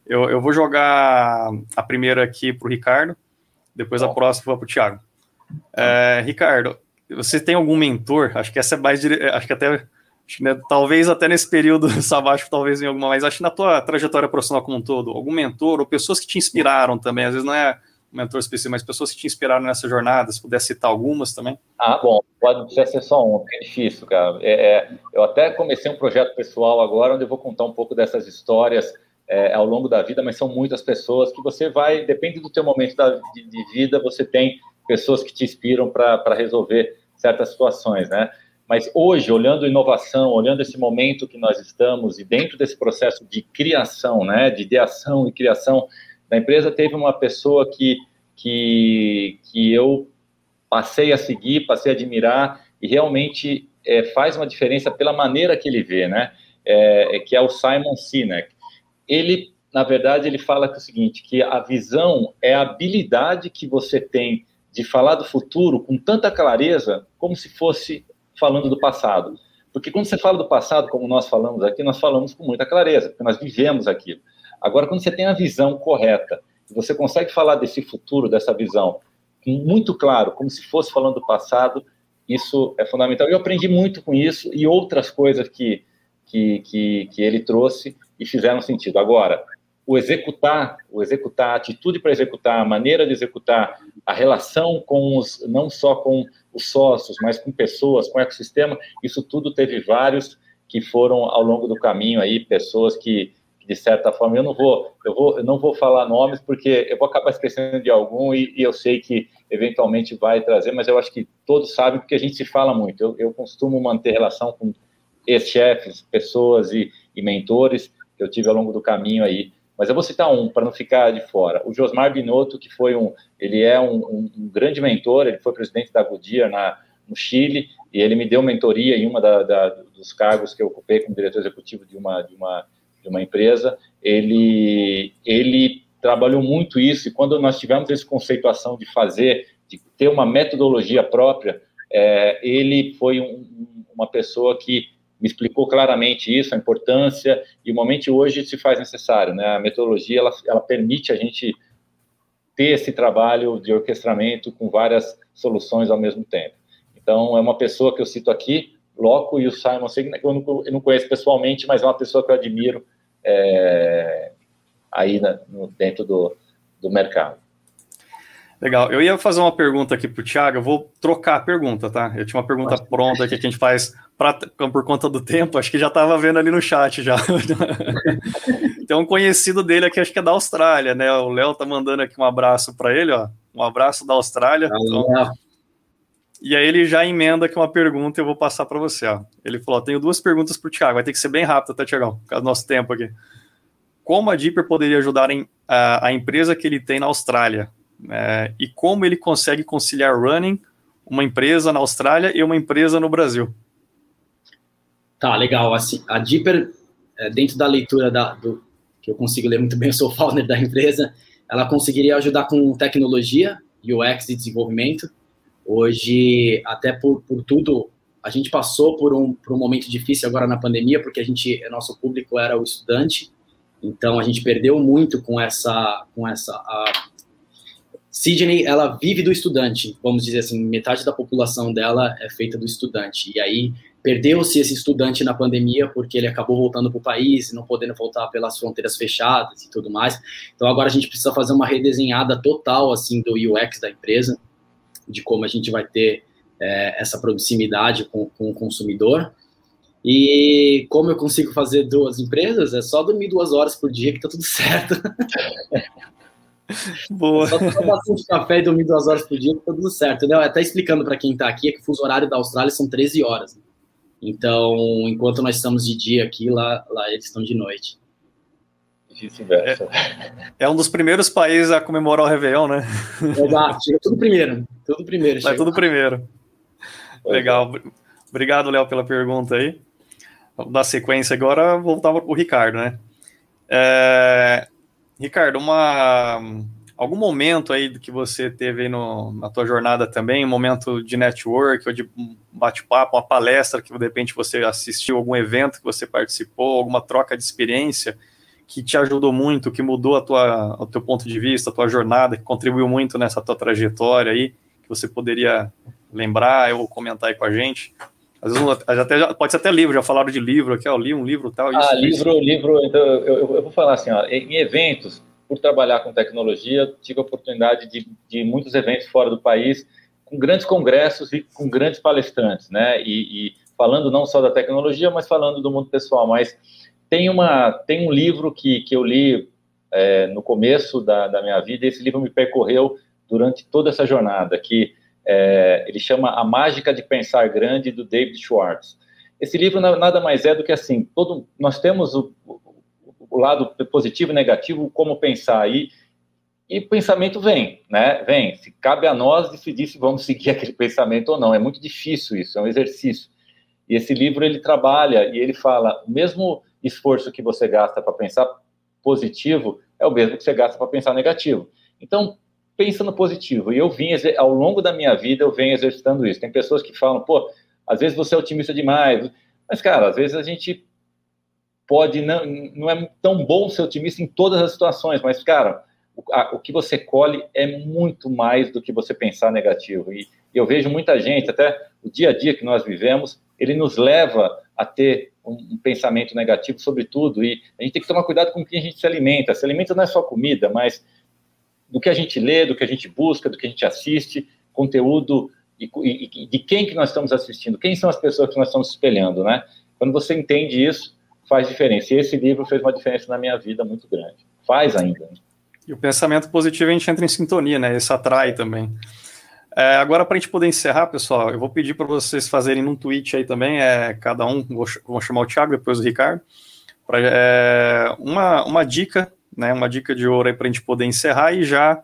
Eu, eu vou jogar a primeira aqui para o Ricardo, depois Bom. a próxima para o Thiago. É, Ricardo, você tem algum mentor? Acho que essa é mais dire... acho que até acho que, né, talvez até nesse período sabático, talvez em alguma, mas acho que na tua trajetória profissional como um todo, algum mentor ou pessoas que te inspiraram também, às vezes não é um mentor específico, mas pessoas que te inspiraram nessa jornada, se puder citar algumas também. Ah, bom, pode ser só um, é difícil, cara. É, é, eu até comecei um projeto pessoal agora, onde eu vou contar um pouco dessas histórias é, ao longo da vida, mas são muitas pessoas que você vai, depende do teu momento da, de, de vida, você tem pessoas que te inspiram para resolver certas situações, né? Mas hoje, olhando inovação, olhando esse momento que nós estamos e dentro desse processo de criação, né, de ideação e criação da empresa, teve uma pessoa que, que, que eu passei a seguir, passei a admirar e realmente é, faz uma diferença pela maneira que ele vê, né? É, que é o Simon Sinek ele, na verdade, ele fala que é o seguinte, que a visão é a habilidade que você tem de falar do futuro com tanta clareza como se fosse falando do passado. Porque quando você fala do passado, como nós falamos aqui, nós falamos com muita clareza, porque nós vivemos aquilo. Agora, quando você tem a visão correta, você consegue falar desse futuro, dessa visão, muito claro, como se fosse falando do passado, isso é fundamental. Eu aprendi muito com isso e outras coisas que, que, que, que ele trouxe e fizeram sentido. Agora, o executar, o executar, a atitude para executar, a maneira de executar, a relação com os, não só com os sócios, mas com pessoas, com o ecossistema, isso tudo teve vários que foram ao longo do caminho aí, pessoas que, de certa forma, eu não vou, eu vou, eu não vou falar nomes porque eu vou acabar esquecendo de algum e, e eu sei que eventualmente vai trazer, mas eu acho que todos sabem porque a gente se fala muito. Eu, eu costumo manter relação com ex-chefes, pessoas e, e mentores que eu tive ao longo do caminho aí mas eu vou citar um para não ficar de fora. O Josmar Binotto, que foi um, ele é um, um, um grande mentor, ele foi presidente da Goodyear na, no Chile e ele me deu mentoria em uma da, da, dos cargos que eu ocupei como diretor executivo de uma de uma, de uma empresa. Ele ele trabalhou muito isso e quando nós tivemos essa conceituação de fazer, de ter uma metodologia própria, é, ele foi um, uma pessoa que me explicou claramente isso, a importância, e o momento hoje se faz necessário, né? A metodologia, ela, ela permite a gente ter esse trabalho de orquestramento com várias soluções ao mesmo tempo. Então, é uma pessoa que eu cito aqui, Loco e o Simon Sinek, eu não, eu não conheço pessoalmente, mas é uma pessoa que eu admiro é, aí na, no, dentro do, do mercado. Legal. Eu ia fazer uma pergunta aqui para o Thiago, eu vou trocar a pergunta, tá? Eu tinha uma pergunta pronta aqui que a gente faz pra, por conta do tempo, acho que já estava vendo ali no chat já. Tem um conhecido dele aqui, acho que é da Austrália, né? O Léo tá mandando aqui um abraço para ele, ó. Um abraço da Austrália. Então, e aí ele já emenda aqui uma pergunta e eu vou passar para você, ó. Ele falou: tenho duas perguntas para o Thiago, vai ter que ser bem rápido, tá, Thiagão? Por causa do nosso tempo aqui. Como a Deeper poderia ajudar em, a, a empresa que ele tem na Austrália? É, e como ele consegue conciliar running, uma empresa na Austrália e uma empresa no Brasil? Tá, legal. Assim, a Deeper, é, dentro da leitura da, do, que eu consigo ler muito bem, eu sou founder da empresa, ela conseguiria ajudar com tecnologia, UX e desenvolvimento. Hoje, até por, por tudo, a gente passou por um, por um momento difícil agora na pandemia, porque a gente, nosso público era o estudante, então a gente perdeu muito com essa, com essa a, Sydney, ela vive do estudante, vamos dizer assim, metade da população dela é feita do estudante. E aí perdeu-se esse estudante na pandemia porque ele acabou voltando para o país, não podendo voltar pelas fronteiras fechadas e tudo mais. Então agora a gente precisa fazer uma redesenhada total assim do UX da empresa, de como a gente vai ter é, essa proximidade com, com o consumidor. E como eu consigo fazer duas empresas, é só dormir duas horas por dia que tá tudo certo. Boa. Só tomar bastante café e dormir duas horas por dia, tá tudo certo. Entendeu? Até explicando para quem está aqui, é que o fuso horário da Austrália são 13 horas. Né? Então, enquanto nós estamos de dia aqui, lá, lá eles estão de noite. É, é, um dos primeiros países a comemorar o Réveillon, né? Exato, chega tudo primeiro. Tudo primeiro. Vai tudo primeiro. Legal. Obrigado, Léo, pela pergunta aí. Vamos dar sequência agora, voltar para o Ricardo, né? É... Ricardo, uma algum momento aí que você teve no, na tua jornada também, um momento de network ou de bate-papo, uma palestra que de repente você assistiu, algum evento que você participou, alguma troca de experiência que te ajudou muito, que mudou a tua, o teu ponto de vista, a tua jornada, que contribuiu muito nessa tua trajetória aí, que você poderia lembrar ou comentar aí com a gente? Às vezes até, pode ser até livro, já falaram de livro aqui, ó, li um livro tal. Isso, ah, livro, isso. livro, então eu, eu, vou falar assim, ó, em eventos, por trabalhar com tecnologia, tive a oportunidade de, de muitos eventos fora do país, com grandes congressos e com grandes palestrantes, né? E, e, falando não só da tecnologia, mas falando do mundo pessoal. Mas tem, uma, tem um livro que, que eu li é, no começo da, da minha vida, e esse livro me percorreu durante toda essa jornada, que é, ele chama A Mágica de Pensar Grande, do David Schwartz. Esse livro nada mais é do que assim, todo, nós temos o, o lado positivo e negativo, como pensar aí. E o pensamento vem, né? Vem. Se cabe a nós decidir se vamos seguir aquele pensamento ou não. É muito difícil isso, é um exercício. E esse livro ele trabalha e ele fala: o mesmo esforço que você gasta para pensar positivo é o mesmo que você gasta para pensar negativo. Então, pensa no positivo. E eu vim, ao longo da minha vida, eu venho exercitando isso. Tem pessoas que falam, pô, às vezes você é otimista demais. Mas, cara, às vezes a gente pode não, não é tão bom ser otimista em todas as situações, mas cara, o, a, o que você colhe é muito mais do que você pensar negativo. E, e eu vejo muita gente, até o dia a dia que nós vivemos, ele nos leva a ter um, um, pensamento negativo sobre tudo. E a gente tem que tomar cuidado com o que a gente se alimenta. Se alimenta não é só comida, mas do que a gente lê, do que a gente busca, do que a gente assiste, conteúdo e, e, de quem que nós estamos assistindo, quem são as pessoas que nós estamos espelhando, né? Quando você entende isso, faz diferença. E esse livro fez uma diferença na minha vida muito grande. Faz ainda. Né? E o pensamento positivo a gente entra em sintonia, né? Isso atrai também. É, agora, para a gente poder encerrar, pessoal, eu vou pedir para vocês fazerem num tweet aí também, é, cada um, vou, vou chamar o Thiago, depois o Ricardo, pra, é, uma, uma dica, né, uma dica de ouro aí para a gente poder encerrar e já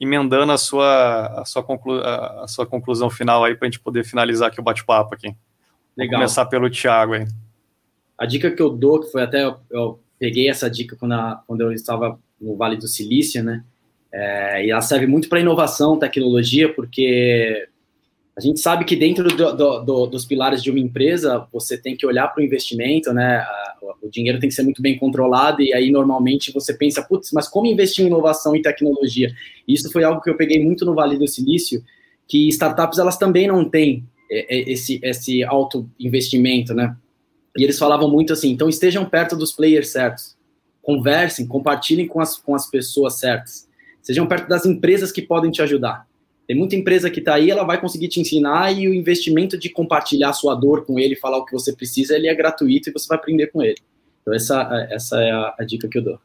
emendando a sua, a sua, conclu, a, sua conclusão final aí para a gente poder finalizar aqui o bate-papo aqui. Legal. Vou começar pelo Thiago aí. A dica que eu dou, que foi até, eu, eu peguei essa dica quando, a, quando eu estava no Vale do Silício, né, é, e ela serve muito para inovação, tecnologia, porque a gente sabe que dentro do, do, do, dos pilares de uma empresa, você tem que olhar para o investimento, né? O dinheiro tem que ser muito bem controlado, e aí normalmente você pensa, putz, mas como investir em inovação e tecnologia? Isso foi algo que eu peguei muito no Vale do Silício, que startups elas também não têm é, é, esse, esse alto investimento, né? E eles falavam muito assim, então estejam perto dos players certos, conversem, compartilhem com as, com as pessoas certas, sejam perto das empresas que podem te ajudar. Tem muita empresa que está aí, ela vai conseguir te ensinar e o investimento de compartilhar a sua dor com ele, falar o que você precisa, ele é gratuito e você vai aprender com ele. Então essa, essa é a, a dica que eu dou.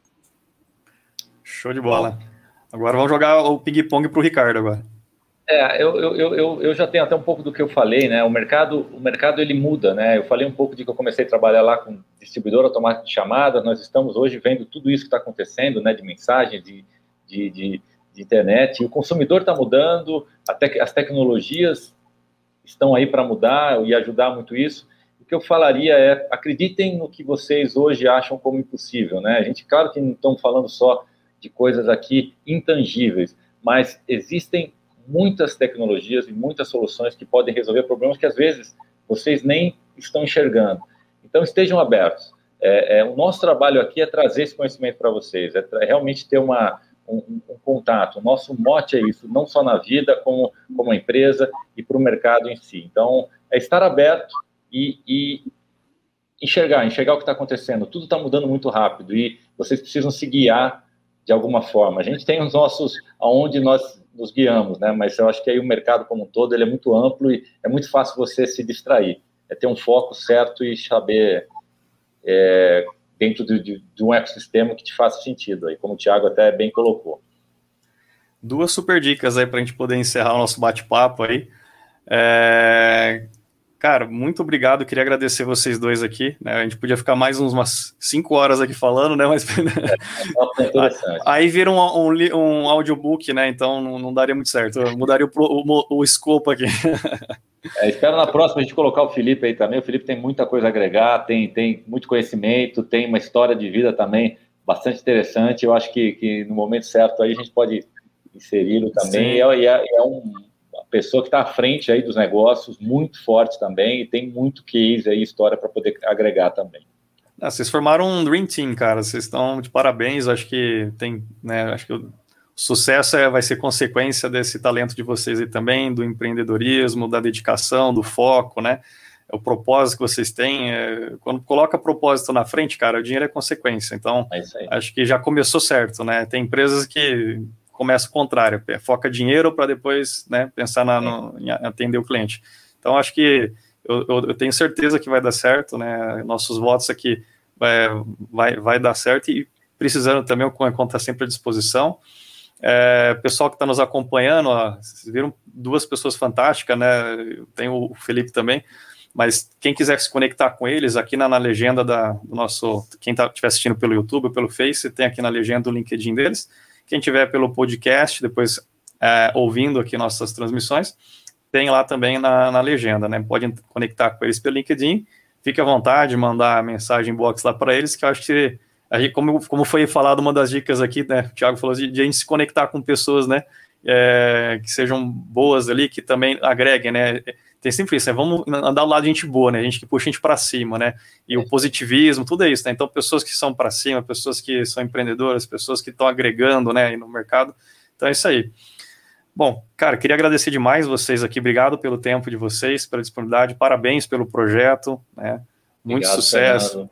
Show de bola. Agora vamos jogar o ping-pong para o Ricardo agora. É, eu, eu, eu, eu já tenho até um pouco do que eu falei, né? O mercado, o mercado ele muda, né? Eu falei um pouco de que eu comecei a trabalhar lá com distribuidor automático de chamadas. Nós estamos hoje vendo tudo isso que está acontecendo, né? De mensagem, de, de, de de internet. O consumidor está mudando, te as tecnologias estão aí para mudar e ajudar muito isso. O que eu falaria é, acreditem no que vocês hoje acham como impossível, né? A gente, claro que não estamos falando só de coisas aqui intangíveis, mas existem muitas tecnologias e muitas soluções que podem resolver problemas que às vezes vocês nem estão enxergando. Então estejam abertos. É, é, o nosso trabalho aqui é trazer esse conhecimento para vocês, é, é realmente ter uma, um, um, contato. O nosso mote é isso, não só na vida, como, como empresa e para o mercado em si. Então, é estar aberto e, e enxergar, enxergar o que está acontecendo. Tudo está mudando muito rápido e vocês precisam se guiar de alguma forma. A gente tem os nossos, aonde nós nos guiamos, né? Mas eu acho que aí o mercado como um todo ele é muito amplo e é muito fácil você se distrair. É ter um foco certo e saber é, dentro de, de, de, um ecossistema que te faça sentido, aí, como o Thiago até bem colocou. Duas super dicas aí para a gente poder encerrar o nosso bate-papo aí. É... Cara, muito obrigado. Queria agradecer vocês dois aqui. Né? A gente podia ficar mais uns, umas cinco horas aqui falando, né? Mas é, é aí vira um, um, um, audiobook, né? Então não, não daria muito certo. Eu mudaria o, o, o escopo aqui. É, espero na próxima a gente colocar o Felipe aí também. O Felipe tem muita coisa a agregar, tem, tem muito conhecimento, tem uma história de vida também bastante interessante. Eu acho que, que no momento certo aí a gente pode inseri-lo também. E é, é, é um, pessoa que está à frente aí dos negócios, muito forte também, e tem muito case aí, história para poder agregar também. Ah, vocês formaram um Dream Team, cara. Vocês estão de parabéns. Acho que tem, né? Acho que sucesso é, vai ser consequência desse talento de vocês aí também, do empreendedorismo, da dedicação, do foco, né? É o propósito que vocês têm. É, quando coloca propósito na frente, cara, o dinheiro é consequência. Então, é acho que já começou certo, né? Tem empresas que começam o contrário, foca dinheiro para depois né, pensar na, no, em atender o cliente. Então, acho que eu, eu, eu, tenho certeza que vai dar certo, né? Nossos votos aqui vai, vai, vai dar certo e precisando também, o Conta está sempre à disposição. É, pessoal que está nos acompanhando, ó, vocês viram duas pessoas fantásticas, né? Tem o Felipe também, mas quem quiser se conectar com eles, aqui na, na legenda da, do nosso. Quem estiver tá, assistindo pelo YouTube ou pelo Face, tem aqui na legenda o LinkedIn deles. Quem tiver pelo podcast, depois é, ouvindo aqui nossas transmissões, tem lá também na, na legenda, né? Pode conectar com eles pelo LinkedIn. Fique à vontade, mandar mensagem box lá para eles, que eu acho que como, como foi falado, uma das dicas aqui, né? O Thiago falou de, de a gente se conectar com pessoas, né? É, que sejam boas ali, que também agreguem, né? Tem sempre isso, né? Vamos andar do lado de gente boa, né? A gente que puxa a gente para cima, né? E é. o positivismo, tudo é isso, né? Então, pessoas que são para cima, pessoas que são empreendedoras, pessoas que estão agregando, né, no mercado. Então, é isso aí. Bom, cara, queria agradecer demais vocês aqui. Obrigado pelo tempo de vocês, pela disponibilidade. Parabéns pelo projeto, né? Muito Obrigado, sucesso. Fernando.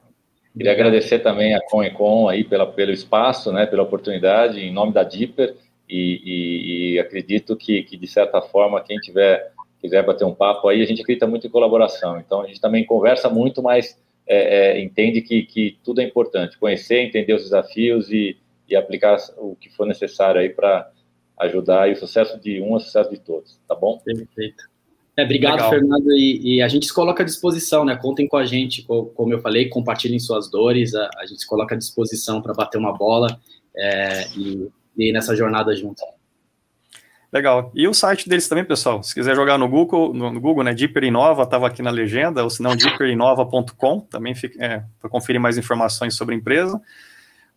Queria agradecer também a Com aí pela, pelo espaço, né, pela oportunidade, em nome da Dipper, e, e, e acredito que, que, de certa forma, quem tiver quiser bater um papo aí, a gente acredita muito em colaboração. Então, a gente também conversa muito, mas é, é, entende que, que, tudo é importante. Conhecer, entender os desafios e, e aplicar o que for necessário aí para ajudar aí o sucesso de um, o sucesso de todos, tá bom? Perfeito. É, obrigado, Legal. Fernando. E, e, a gente se coloca à disposição, né? Contem com a gente, como eu falei, compartilhem suas dores. A, a gente se coloca à disposição para bater uma bola é, e, e nessa jornada junto. Legal. E o site deles também, pessoal, se quiser jogar no Google, no, Google, né, Deeper Inova, estava aqui na legenda, ou se não, deeperinova.com, também é, para conferir mais informações sobre a empresa.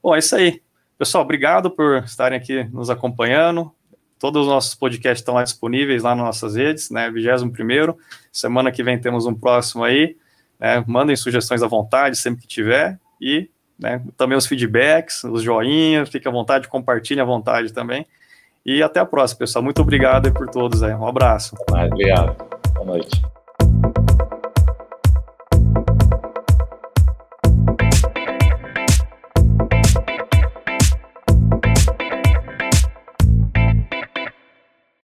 Bom, é isso aí. Pessoal, obrigado por estarem aqui nos acompanhando. Todos os nossos podcasts estão lá disponíveis lá nas nossas redes, né, 21 Semana que vem temos um próximo aí. Né, mandem sugestões à vontade, sempre que tiver. E né, também os feedbacks, os joinhas, fique à vontade, compartilhe à vontade também. E até a próxima, pessoal. Muito obrigado por todos aí. Um abraço. Obrigado. Boa noite.